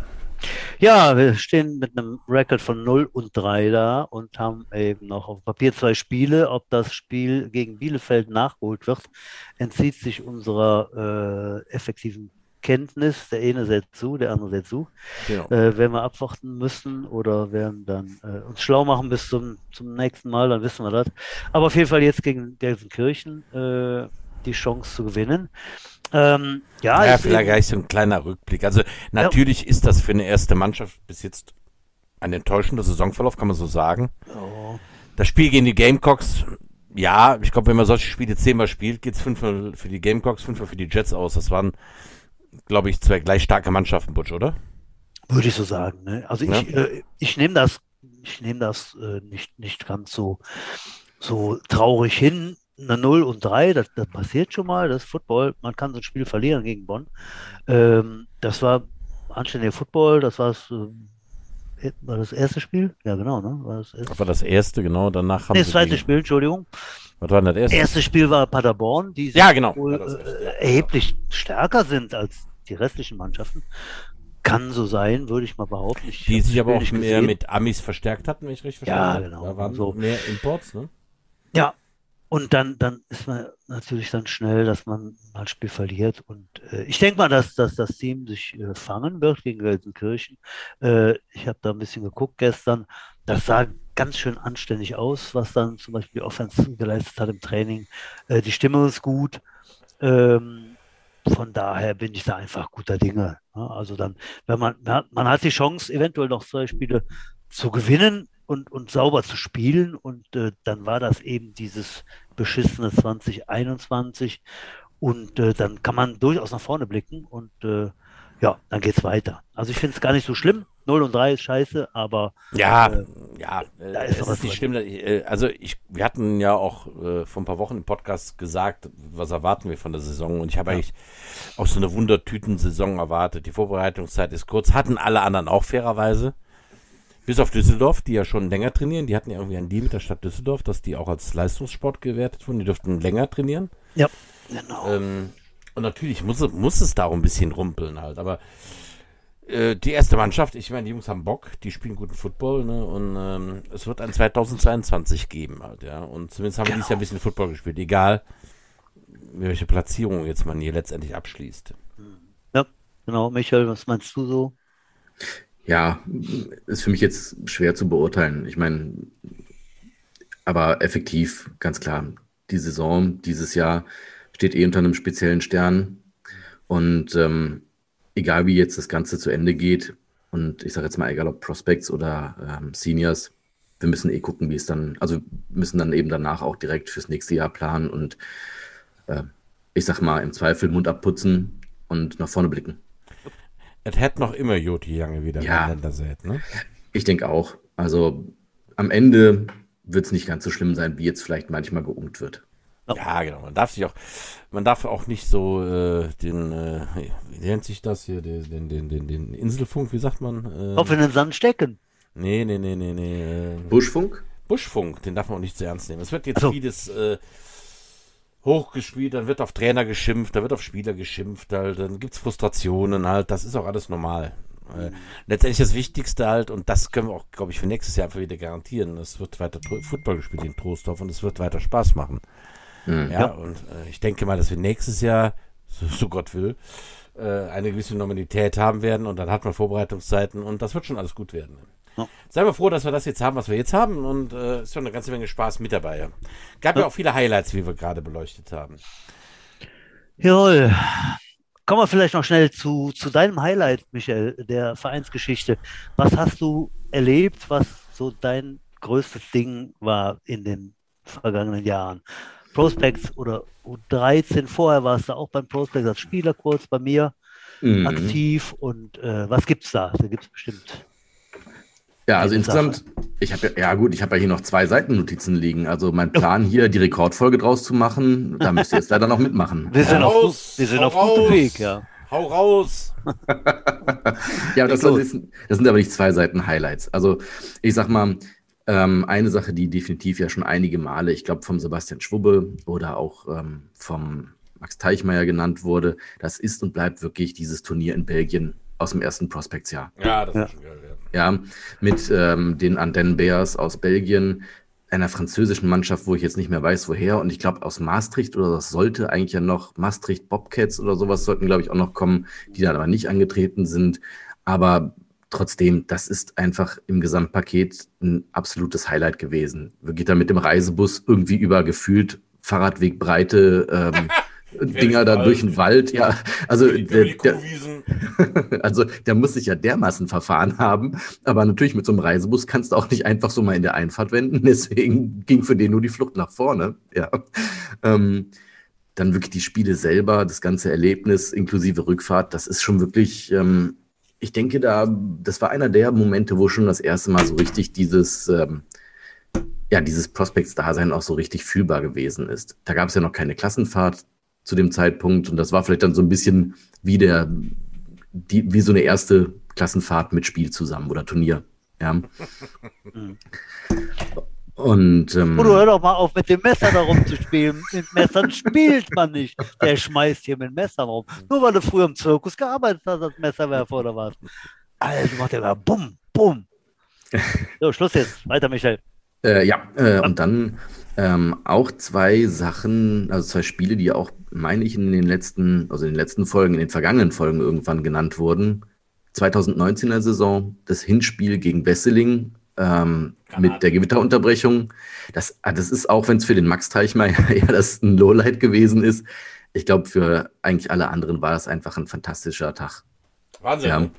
Ja, wir stehen mit einem Record von 0 und 3 da und haben eben noch auf Papier zwei Spiele. Ob das Spiel gegen Bielefeld nachgeholt wird, entzieht sich unserer äh, effektiven Kenntnis. Der eine setzt zu, der andere setzt zu. Genau. Äh, werden wir abwarten müssen oder werden dann äh, uns schlau machen bis zum, zum nächsten Mal, dann wissen wir das. Aber auf jeden Fall jetzt gegen Gelsenkirchen äh, die Chance zu gewinnen. Ähm, ja, Ja, vielleicht gleich so ein kleiner Rückblick. Also natürlich ist das für eine erste Mannschaft bis jetzt ein enttäuschender Saisonverlauf, kann man so sagen. Oh, Das Spiel gegen die Gamecocks, ja, ich glaube, wenn man solche Spiele zehnmal spielt, geht's fünfmal für die Gamecocks, fünfmal für die Jets aus. Das waren, glaube ich, zwei gleich starke Mannschaften, Butch, oder? Würde ich so sagen. Ne? Also Ja. ich, äh, ich nehme das, ich nehme das äh, nicht, nicht ganz so, so traurig hin. Eine 0 und 3, das, das passiert schon mal, das Football. Man kann so ein Spiel verlieren gegen Bonn. Ähm, das war anständiger Football, das war das, äh, war das erste Spiel? Ja, genau, ne? War das, erste? War das erste, genau. Danach haben Nee, das zweite gegen- Spiel, Entschuldigung. Was war denn das erste? Erste Spiel war Paderborn, die Ja, genau. wohl äh, erheblich stärker sind als die restlichen Mannschaften. Kann so sein, würde ich mal behaupten. Ich Die sich aber auch mehr gesehen. mit Amis verstärkt hatten, wenn ich richtig Ja, verstanden habe. genau. Da waren So. mehr Imports, ne? Ja, und dann, dann ist man natürlich dann schnell, dass man mal ein Spiel verliert. Und äh, ich denke mal, dass, dass das Team sich äh, fangen wird gegen Gelsenkirchen. Äh, ich habe da ein bisschen geguckt gestern. Das sah ganz schön anständig aus, was dann zum Beispiel die Offense geleistet hat im Training. Äh, die Stimmung ist gut. Ähm, von daher bin ich da einfach guter Dinge. ne? Also dann, wenn man, man hat- man hat die Chance, eventuell noch zwei Spiele zu gewinnen und, und sauber zu spielen. Und äh, dann war das eben dieses beschissene 2021. Und äh, dann kann man durchaus nach vorne blicken und äh, ja, dann geht's weiter. Also ich finde es gar nicht so schlimm. 0 und 3 ist scheiße, aber Ja, Äh, ja, äh, da ist es ist nicht schlimm. ich, äh, Also ich, wir hatten ja auch äh, vor ein paar Wochen im Podcast gesagt, was erwarten wir von der Saison. Und ich habe Ja. eigentlich auch so eine Wundertüten-Saison erwartet. Die Vorbereitungszeit ist kurz, hatten alle anderen auch fairerweise. Bis auf Düsseldorf, die ja schon länger trainieren. Die hatten ja irgendwie einen Deal mit der Stadt Düsseldorf, dass die auch als Leistungssport gewertet wurden. Die dürften länger trainieren. ja, genau. Ähm, und natürlich muss, es- muss es da auch ein bisschen rumpeln halt. Aber äh, die erste Mannschaft, ich meine, die Jungs haben Bock, die spielen guten Football, ne? Und ähm, es wird ein 2022 geben halt, ja. Und zumindest haben wir dieses Jahr ein bisschen Football gespielt, egal welche Platzierung jetzt man hier letztendlich abschließt. ja, genau. Michael, was meinst du so? Ja, ist für mich jetzt schwer zu beurteilen. Ich meine, aber effektiv, ganz klar, die Saison dieses Jahr steht eh unter einem speziellen Stern. Und ähm, egal wie jetzt das Ganze zu Ende geht, und ich sage jetzt mal, egal ob Prospects oder ähm, Seniors, wir müssen eh gucken, wie es dann, also müssen dann eben danach auch direkt fürs nächste Jahr planen und äh, ich sag mal, im Zweifel Mund abputzen und nach vorne blicken. Es hätte noch immer Joti Jange wieder Ja. miteinander sät, ne? Ich denke auch. Also am Ende wird es nicht ganz so schlimm sein, wie jetzt vielleicht manchmal geungt wird. Ja, genau. Man darf sich auch, man darf auch nicht so äh, den, äh, wie nennt sich das hier, den, den, den, den, den Inselfunk, wie sagt man? Äh, Kopf in den Sand stecken. nee, nee, nee, nee, nee. Äh, Buschfunk? Buschfunk, den darf man auch nicht zu ernst nehmen. Es wird jetzt Ach so. vieles äh, hochgespielt, dann wird auf Trainer geschimpft, da wird auf Spieler geschimpft, halt, dann gibt's Frustrationen halt, das ist auch alles normal. Äh, letztendlich das Wichtigste halt, und das können wir auch, glaube ich, für nächstes Jahr einfach wieder garantieren, es wird weiter Football gespielt in Trostorf und es wird weiter Spaß machen. Hm. Ja, und äh, ich denke mal, dass wir nächstes Jahr, so, so Gott will, äh, eine gewisse Normalität haben werden und dann hat man Vorbereitungszeiten und das wird schon alles gut werden. Ja. Seien wir froh, dass wir das jetzt haben, was wir jetzt haben und äh, ist schon eine ganze Menge Spaß mit dabei. Gab ja, Ja. auch viele Highlights, wie wir gerade beleuchtet haben. Jawohl. Kommen wir vielleicht noch schnell zu, zu deinem Highlight, Michael, der Vereinsgeschichte. Was hast du erlebt, was so dein größtes Ding war in den vergangenen Jahren? Prospects oder U13, vorher warst du auch beim Prospects als Spieler kurz bei mir Mhm. aktiv und äh, was gibt's da? Da gibt's bestimmt. Ja, also insgesamt, ich habe ja, ja gut, ich habe ja hier noch zwei Seitennotizen liegen. Also mein Plan hier, die Rekordfolge draus zu machen, da müsst ihr jetzt leider noch mitmachen. Wir sind, Hau auf, gut- raus, wir sind auf gutem raus. Weg, ja. Hau raus! Ja, aber das, das sind aber nicht zwei Seiten Highlights. Also ich sag mal, ähm, eine Sache, die definitiv ja schon einige Male, ich glaube vom Sebastian Schwubbe oder auch ähm, vom Max Teichmeier genannt wurde, das ist und bleibt wirklich dieses Turnier in Belgien aus dem ersten Prospects-Jahr. Ja, das Ja. ist schon geil, ja. Ja, mit ähm, den Ardennes Bears aus Belgien, einer französischen Mannschaft, wo ich jetzt nicht mehr weiß, woher. Und ich glaube, aus Maastricht oder das sollte eigentlich ja noch Maastricht Bobcats oder sowas sollten, glaube ich, auch noch kommen, die dann aber nicht angetreten sind. Aber trotzdem, das ist einfach im Gesamtpaket ein absolutes Highlight gewesen. Wirklich da mit dem Reisebus irgendwie über gefühlt Fahrradwegbreite ähm, Dinger da durch den Wald. Ja, also der, der, also der muss sich ja dermaßen verfahren haben. Aber natürlich mit so einem Reisebus kannst du auch nicht einfach so mal in der Einfahrt wenden. Deswegen ging für den nur die Flucht nach vorne. Ja. Ähm, dann wirklich die Spiele selber, das ganze Erlebnis inklusive Rückfahrt, das ist schon wirklich, ähm, ich denke da, das war einer der Momente, wo schon das erste Mal so richtig dieses, ähm, ja, dieses Prospects-Dasein auch so richtig fühlbar gewesen ist. Da gab es ja noch keine Klassenfahrt zu dem Zeitpunkt und das war vielleicht dann so ein bisschen wie der, die, wie so eine erste Klassenfahrt mit Spiel zusammen oder Turnier. Ja. Und ähm, Udo, hör doch mal auf, mit dem Messer da rumzuspielen. Mit Messern spielt man nicht. Der schmeißt hier mit Messern rum. Nur weil du früher im Zirkus gearbeitet hast als Messerwerfer oder was. Also macht der mal bumm, bumm. So, Schluss jetzt. Weiter, Michael. Äh, ja, äh, und dann ähm, auch zwei Sachen, also zwei Spiele, die auch, meine ich, in den letzten, also in den letzten Folgen, in den vergangenen Folgen irgendwann genannt wurden. 2019er Saison, das Hinspiel gegen Wesseling ähm, mit der Gewitterunterbrechung. Das, ah, das ist auch, wenn es für den Max Teichmeier ja das ein Lowlight gewesen ist. Ich glaube, für eigentlich alle anderen war das einfach ein fantastischer Tag. Wahnsinn. Ja.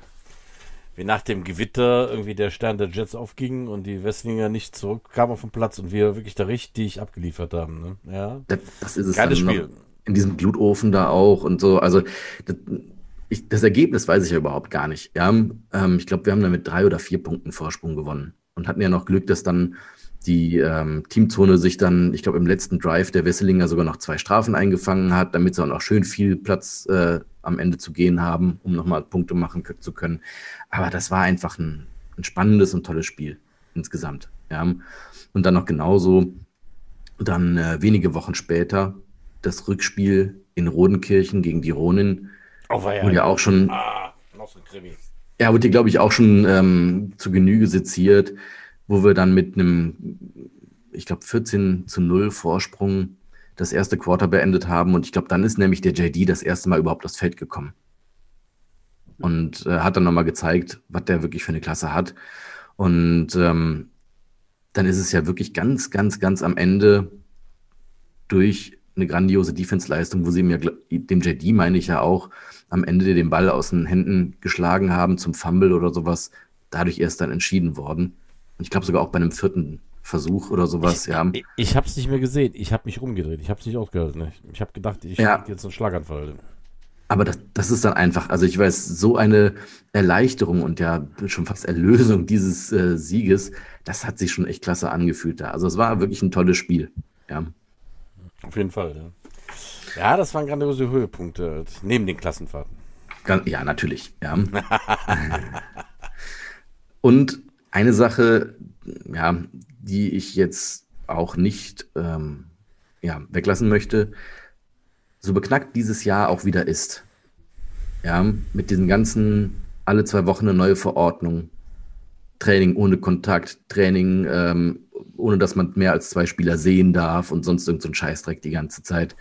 Wie nach dem Gewitter irgendwie der Stern der Jets aufging und die Westlinger nicht zurückkamen auf den Platz und wir wirklich da richtig abgeliefert haben. Ne? Ja. Das, das ist es Geiles Spiel. in diesem Blutofen da auch und so. Also das, ich, das Ergebnis weiß ich ja überhaupt gar nicht. Ja, ähm, ich glaube, wir haben da mit drei oder vier Punkten Vorsprung gewonnen und hatten ja noch Glück, dass dann die ähm, Teamzone sich dann, ich glaube, im letzten Drive der Wesselinger sogar noch zwei Strafen eingefangen hat, damit sie auch noch schön viel Platz äh, am Ende zu gehen haben, um nochmal Punkte machen zu können. Aber das war einfach ein, ein spannendes und tolles Spiel insgesamt. Ja. Und dann noch genauso, dann äh, wenige Wochen später das Rückspiel in Rodenkirchen gegen die Ronin, Oh, war ja. wo ja auch schon Ah, noch so ein Krimi. Ja, wurde, glaube ich, auch schon ähm, zu Genüge seziert, wo wir dann mit einem, ich glaube, 14 zu 0 Vorsprung das erste Quarter beendet haben. Und ich glaube, dann ist nämlich der JD das erste Mal überhaupt aufs Feld gekommen. Und äh, hat dann nochmal gezeigt, was der wirklich für eine Klasse hat. Und ähm, dann ist es ja wirklich ganz, ganz, ganz am Ende durch eine grandiose Defense-Leistung, wo sie mir, dem JD meine ich ja auch, am Ende den Ball aus den Händen geschlagen haben zum Fumble oder sowas, dadurch erst dann entschieden worden. Und ich glaube sogar auch bei einem vierten Versuch oder sowas, ja. Ich, ich habe es nicht mehr gesehen. Ich habe mich rumgedreht. Ich habe es nicht ausgehalten. Ich, ich habe gedacht, ich Ja. krieg jetzt einen Schlaganfall. Aber das, das ist dann einfach, also ich weiß, so eine Erleichterung und ja schon fast Erlösung dieses äh, Sieges, das hat sich schon echt klasse angefühlt da. Also es war wirklich ein tolles Spiel. Ja. Auf jeden Fall. Ja, ja das waren grandiose Höhepunkte neben den Klassenfahrten. Ja, natürlich, ja. Und eine Sache, ja, die ich jetzt auch nicht ähm, ja, weglassen möchte, so beknackt dieses Jahr auch wieder ist. Ja, mit diesen ganzen alle zwei Wochen eine neue Verordnung, Training ohne Kontakt, Training ähm, ohne dass man mehr als zwei Spieler sehen darf und sonst irgend so Scheißdreck die ganze Zeit.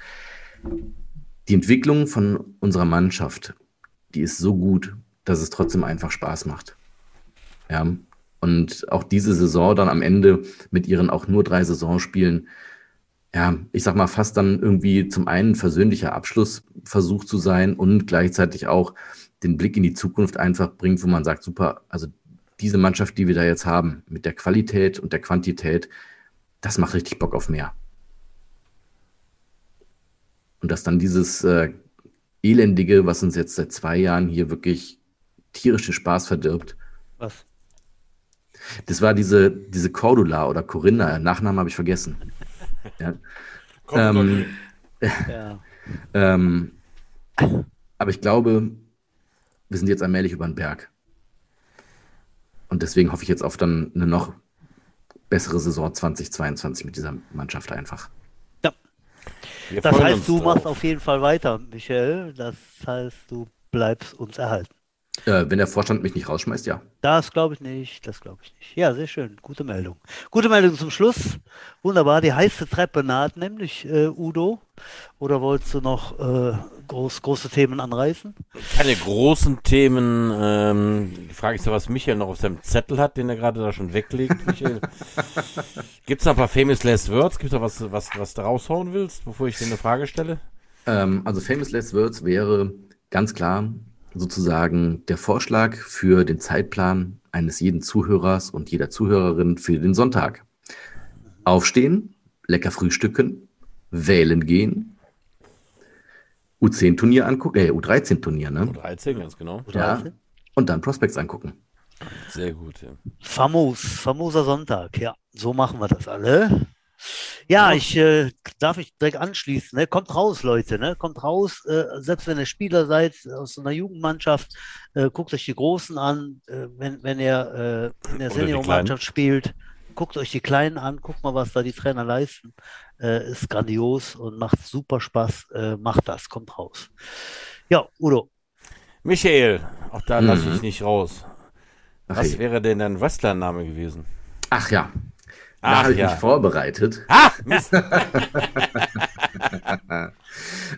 Die Entwicklung von unserer Mannschaft, die ist so gut, dass es trotzdem einfach Spaß macht. Ja. Und auch diese Saison dann am Ende mit ihren auch nur drei Saisonspielen, ja, ich sag mal, fast dann irgendwie zum einen versöhnlicher Abschlussversuch zu sein und gleichzeitig auch den Blick in die Zukunft einfach bringt, wo man sagt, super, also diese Mannschaft, die wir da jetzt haben, mit der Qualität und der Quantität, das macht richtig Bock auf mehr. Und dass dann dieses äh, Elendige, was uns jetzt seit zwei Jahren hier wirklich tierischen Spaß verdirbt, Was? das war diese, diese Cordula oder Corinna, Nachnamen habe ich vergessen. Ja. Ähm, Ja. Ähm, aber ich glaube, wir sind jetzt allmählich über den Berg. Und deswegen hoffe ich jetzt auf dann eine noch bessere Saison 2022 mit dieser Mannschaft einfach. Wir Das heißt, du drauf. machst auf jeden Fall weiter, Michael. Das heißt, du bleibst uns erhalten. Äh, wenn der Vorstand mich nicht rausschmeißt, ja. Das glaube ich nicht, das glaube ich nicht. Ja, sehr schön. Gute Meldung. Gute Meldung zum Schluss. Wunderbar. Die heiße Treppe naht nämlich, äh, Udo. Oder wolltest du noch äh, groß, große Themen anreißen? Keine großen Themen. Ähm, die Frage ist ja, was Michael noch auf seinem Zettel hat, den er gerade da schon weglegt. Michael, gibt es noch ein paar famous last words? Gibt es noch was, was, was du raushauen willst, bevor ich dir eine Frage stelle? Ähm, also famous last words wäre ganz klar sozusagen der Vorschlag für den Zeitplan eines jeden Zuhörers und jeder Zuhörerin für den Sonntag. Aufstehen, lecker frühstücken, wählen gehen, U10-Turnier angucken, äh, U13-Turnier, ne? U13, ganz genau. Ja. Und dann Prospects angucken. Sehr gut, ja. Famos, famoser Sonntag, ja. So machen wir das alle. Ja, ich äh, darf mich direkt anschließen. Ne? Kommt raus, Leute, ne? Kommt raus, äh, selbst wenn ihr Spieler seid aus einer Jugendmannschaft, äh, guckt euch die Großen an, äh, wenn, wenn ihr äh, in der Seniormannschaft spielt, guckt euch die Kleinen an, guckt mal, was da die Trainer leisten. Äh, ist grandios und macht super Spaß. Äh, macht das, kommt raus. Ja, Udo. Michael, auch da lasse Mhm. ich nicht raus. Was je. wäre denn dein Wrestlername gewesen? Ach ja, da Ach habe ich ja. mich vorbereitet. Mist.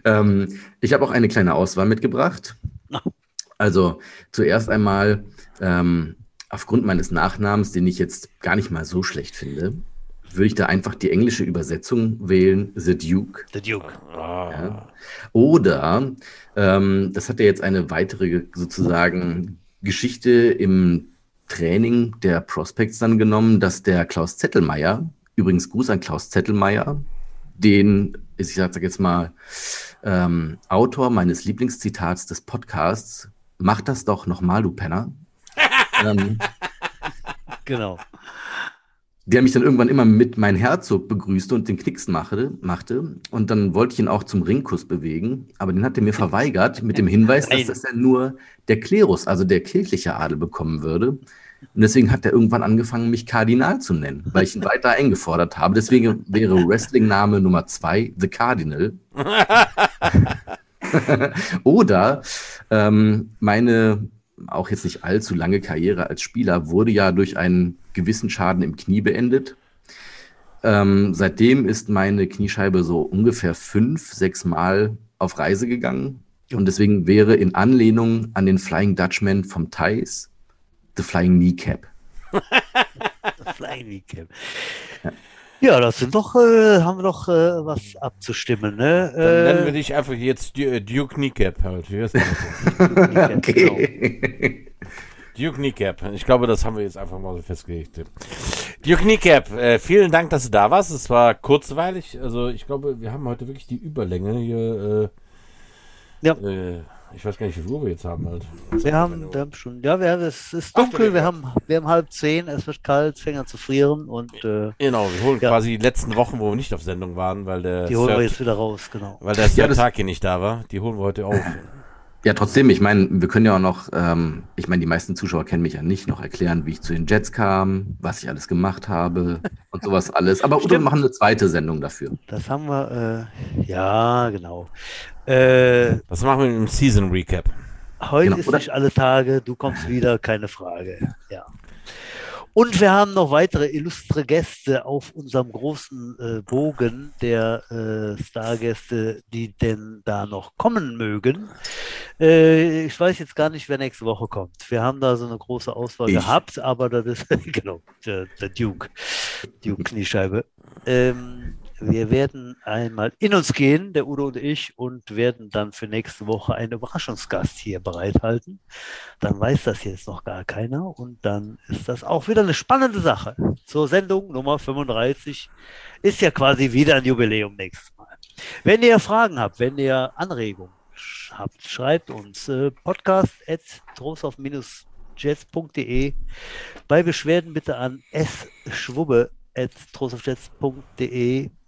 Ähm, ich habe auch eine kleine Auswahl mitgebracht. Also zuerst einmal ähm, aufgrund meines Nachnamens, den ich jetzt gar nicht mal so schlecht finde, würde ich da einfach die englische Übersetzung wählen, The Duke. The Duke. Ah, Ja. Oder, ähm, das hat ja jetzt eine weitere sozusagen Geschichte im Training der Prospects dann genommen, dass der Klaus Zettelmeier, übrigens Gruß an Klaus Zettelmeier, den, ich sag jetzt mal, ähm, Autor meines Lieblingszitats des Podcasts, mach das doch nochmal, du Penner. ähm, Genau. Der mich dann irgendwann immer mit mein Herzog begrüßte und den Knicks machte, machte. Und dann wollte ich ihn auch zum Ringkuss bewegen, aber den hat er mir verweigert mit dem Hinweis, dass das ja nur der Klerus, also der kirchliche Adel bekommen würde. Und deswegen hat er irgendwann angefangen, mich Kardinal zu nennen, weil ich ihn weiter eingefordert habe. Deswegen wäre Wrestling-Name Nummer zwei The Cardinal. Oder ähm, meine auch jetzt nicht allzu lange Karriere als Spieler wurde ja durch einen gewissen Schaden im Knie beendet. Ähm, seitdem ist meine Kniescheibe so ungefähr fünf, sechs Mal auf Reise gegangen. Und deswegen wäre in Anlehnung an den Flying Dutchman vom Thais The Flying Kneecap. Das Flying Kneecap. Ja, das sind doch, äh, haben wir doch äh, was abzustimmen, ne? Dann nennen wir Äh, dich einfach jetzt äh, Duke Kneecap halt. Wie heißt das? Kneecap, Okay. Duke Kneecap. Ich glaube, das haben wir jetzt einfach mal so festgelegt. Duke Kneecap, äh, vielen Dank, dass du da warst. Es war kurzweilig. Also ich glaube, wir haben heute wirklich die Überlänge hier. Äh, Ja. Ich weiß gar nicht, wie viel Uhr wir jetzt haben halt. wir haben, wir haben schon, ja, wir haben, es ist Ach, dunkel, der- wir haben, wir haben halb zehn, es wird kalt, es fängt an zu frieren und äh, Genau, wir holen Ja. quasi die letzten Wochen, wo wir nicht auf Sendung waren, weil der die holen wir Third- jetzt wieder raus, genau. weil der Ja, Tag hier nicht da war. Die holen wir heute auf. Ja, trotzdem, ich meine, wir können ja auch noch, ähm, ich meine, die meisten Zuschauer kennen mich ja nicht, noch erklären, wie ich zu den Jets kam, was ich alles gemacht habe und sowas alles. Aber wir machen eine zweite Sendung dafür. Das haben wir, äh, ja, genau. Äh, Das machen wir im Season Recap. Heute Genau, ist oder? nicht alle Tage, du kommst wieder, keine Frage. Ja. Und wir haben noch weitere illustre Gäste auf unserem großen äh, Bogen der äh, Stargäste, die denn da noch kommen mögen. Äh, ich weiß jetzt gar nicht, wer nächste Woche kommt. Wir haben da so eine große Auswahl Ich. gehabt, aber das ist genau der, der Duke, Duke Kniescheibe. Ähm, wir werden einmal in uns gehen, der Udo und ich, und werden dann für nächste Woche einen Überraschungsgast hier bereithalten. Dann weiß das jetzt noch gar keiner und dann ist das auch wieder eine spannende Sache. Zur Sendung Nummer 35 ist ja quasi wieder ein Jubiläum nächstes Mal. Wenn ihr Fragen habt, wenn ihr Anregungen habt, schreibt uns äh, podcast at jetsde bei Beschwerden bitte an sschwubbe at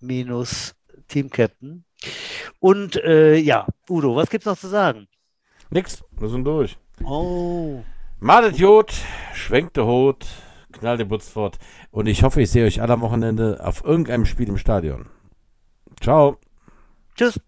minus Teamcaptain. Und äh, ja, Udo, was gibt's noch zu sagen? Nix, wir sind durch. Oh, Madet Jod, schwenkt der Hut, knallt den Butz fort. Und ich hoffe, ich sehe euch alle am Wochenende auf irgendeinem Spiel im Stadion. Ciao. tschüss.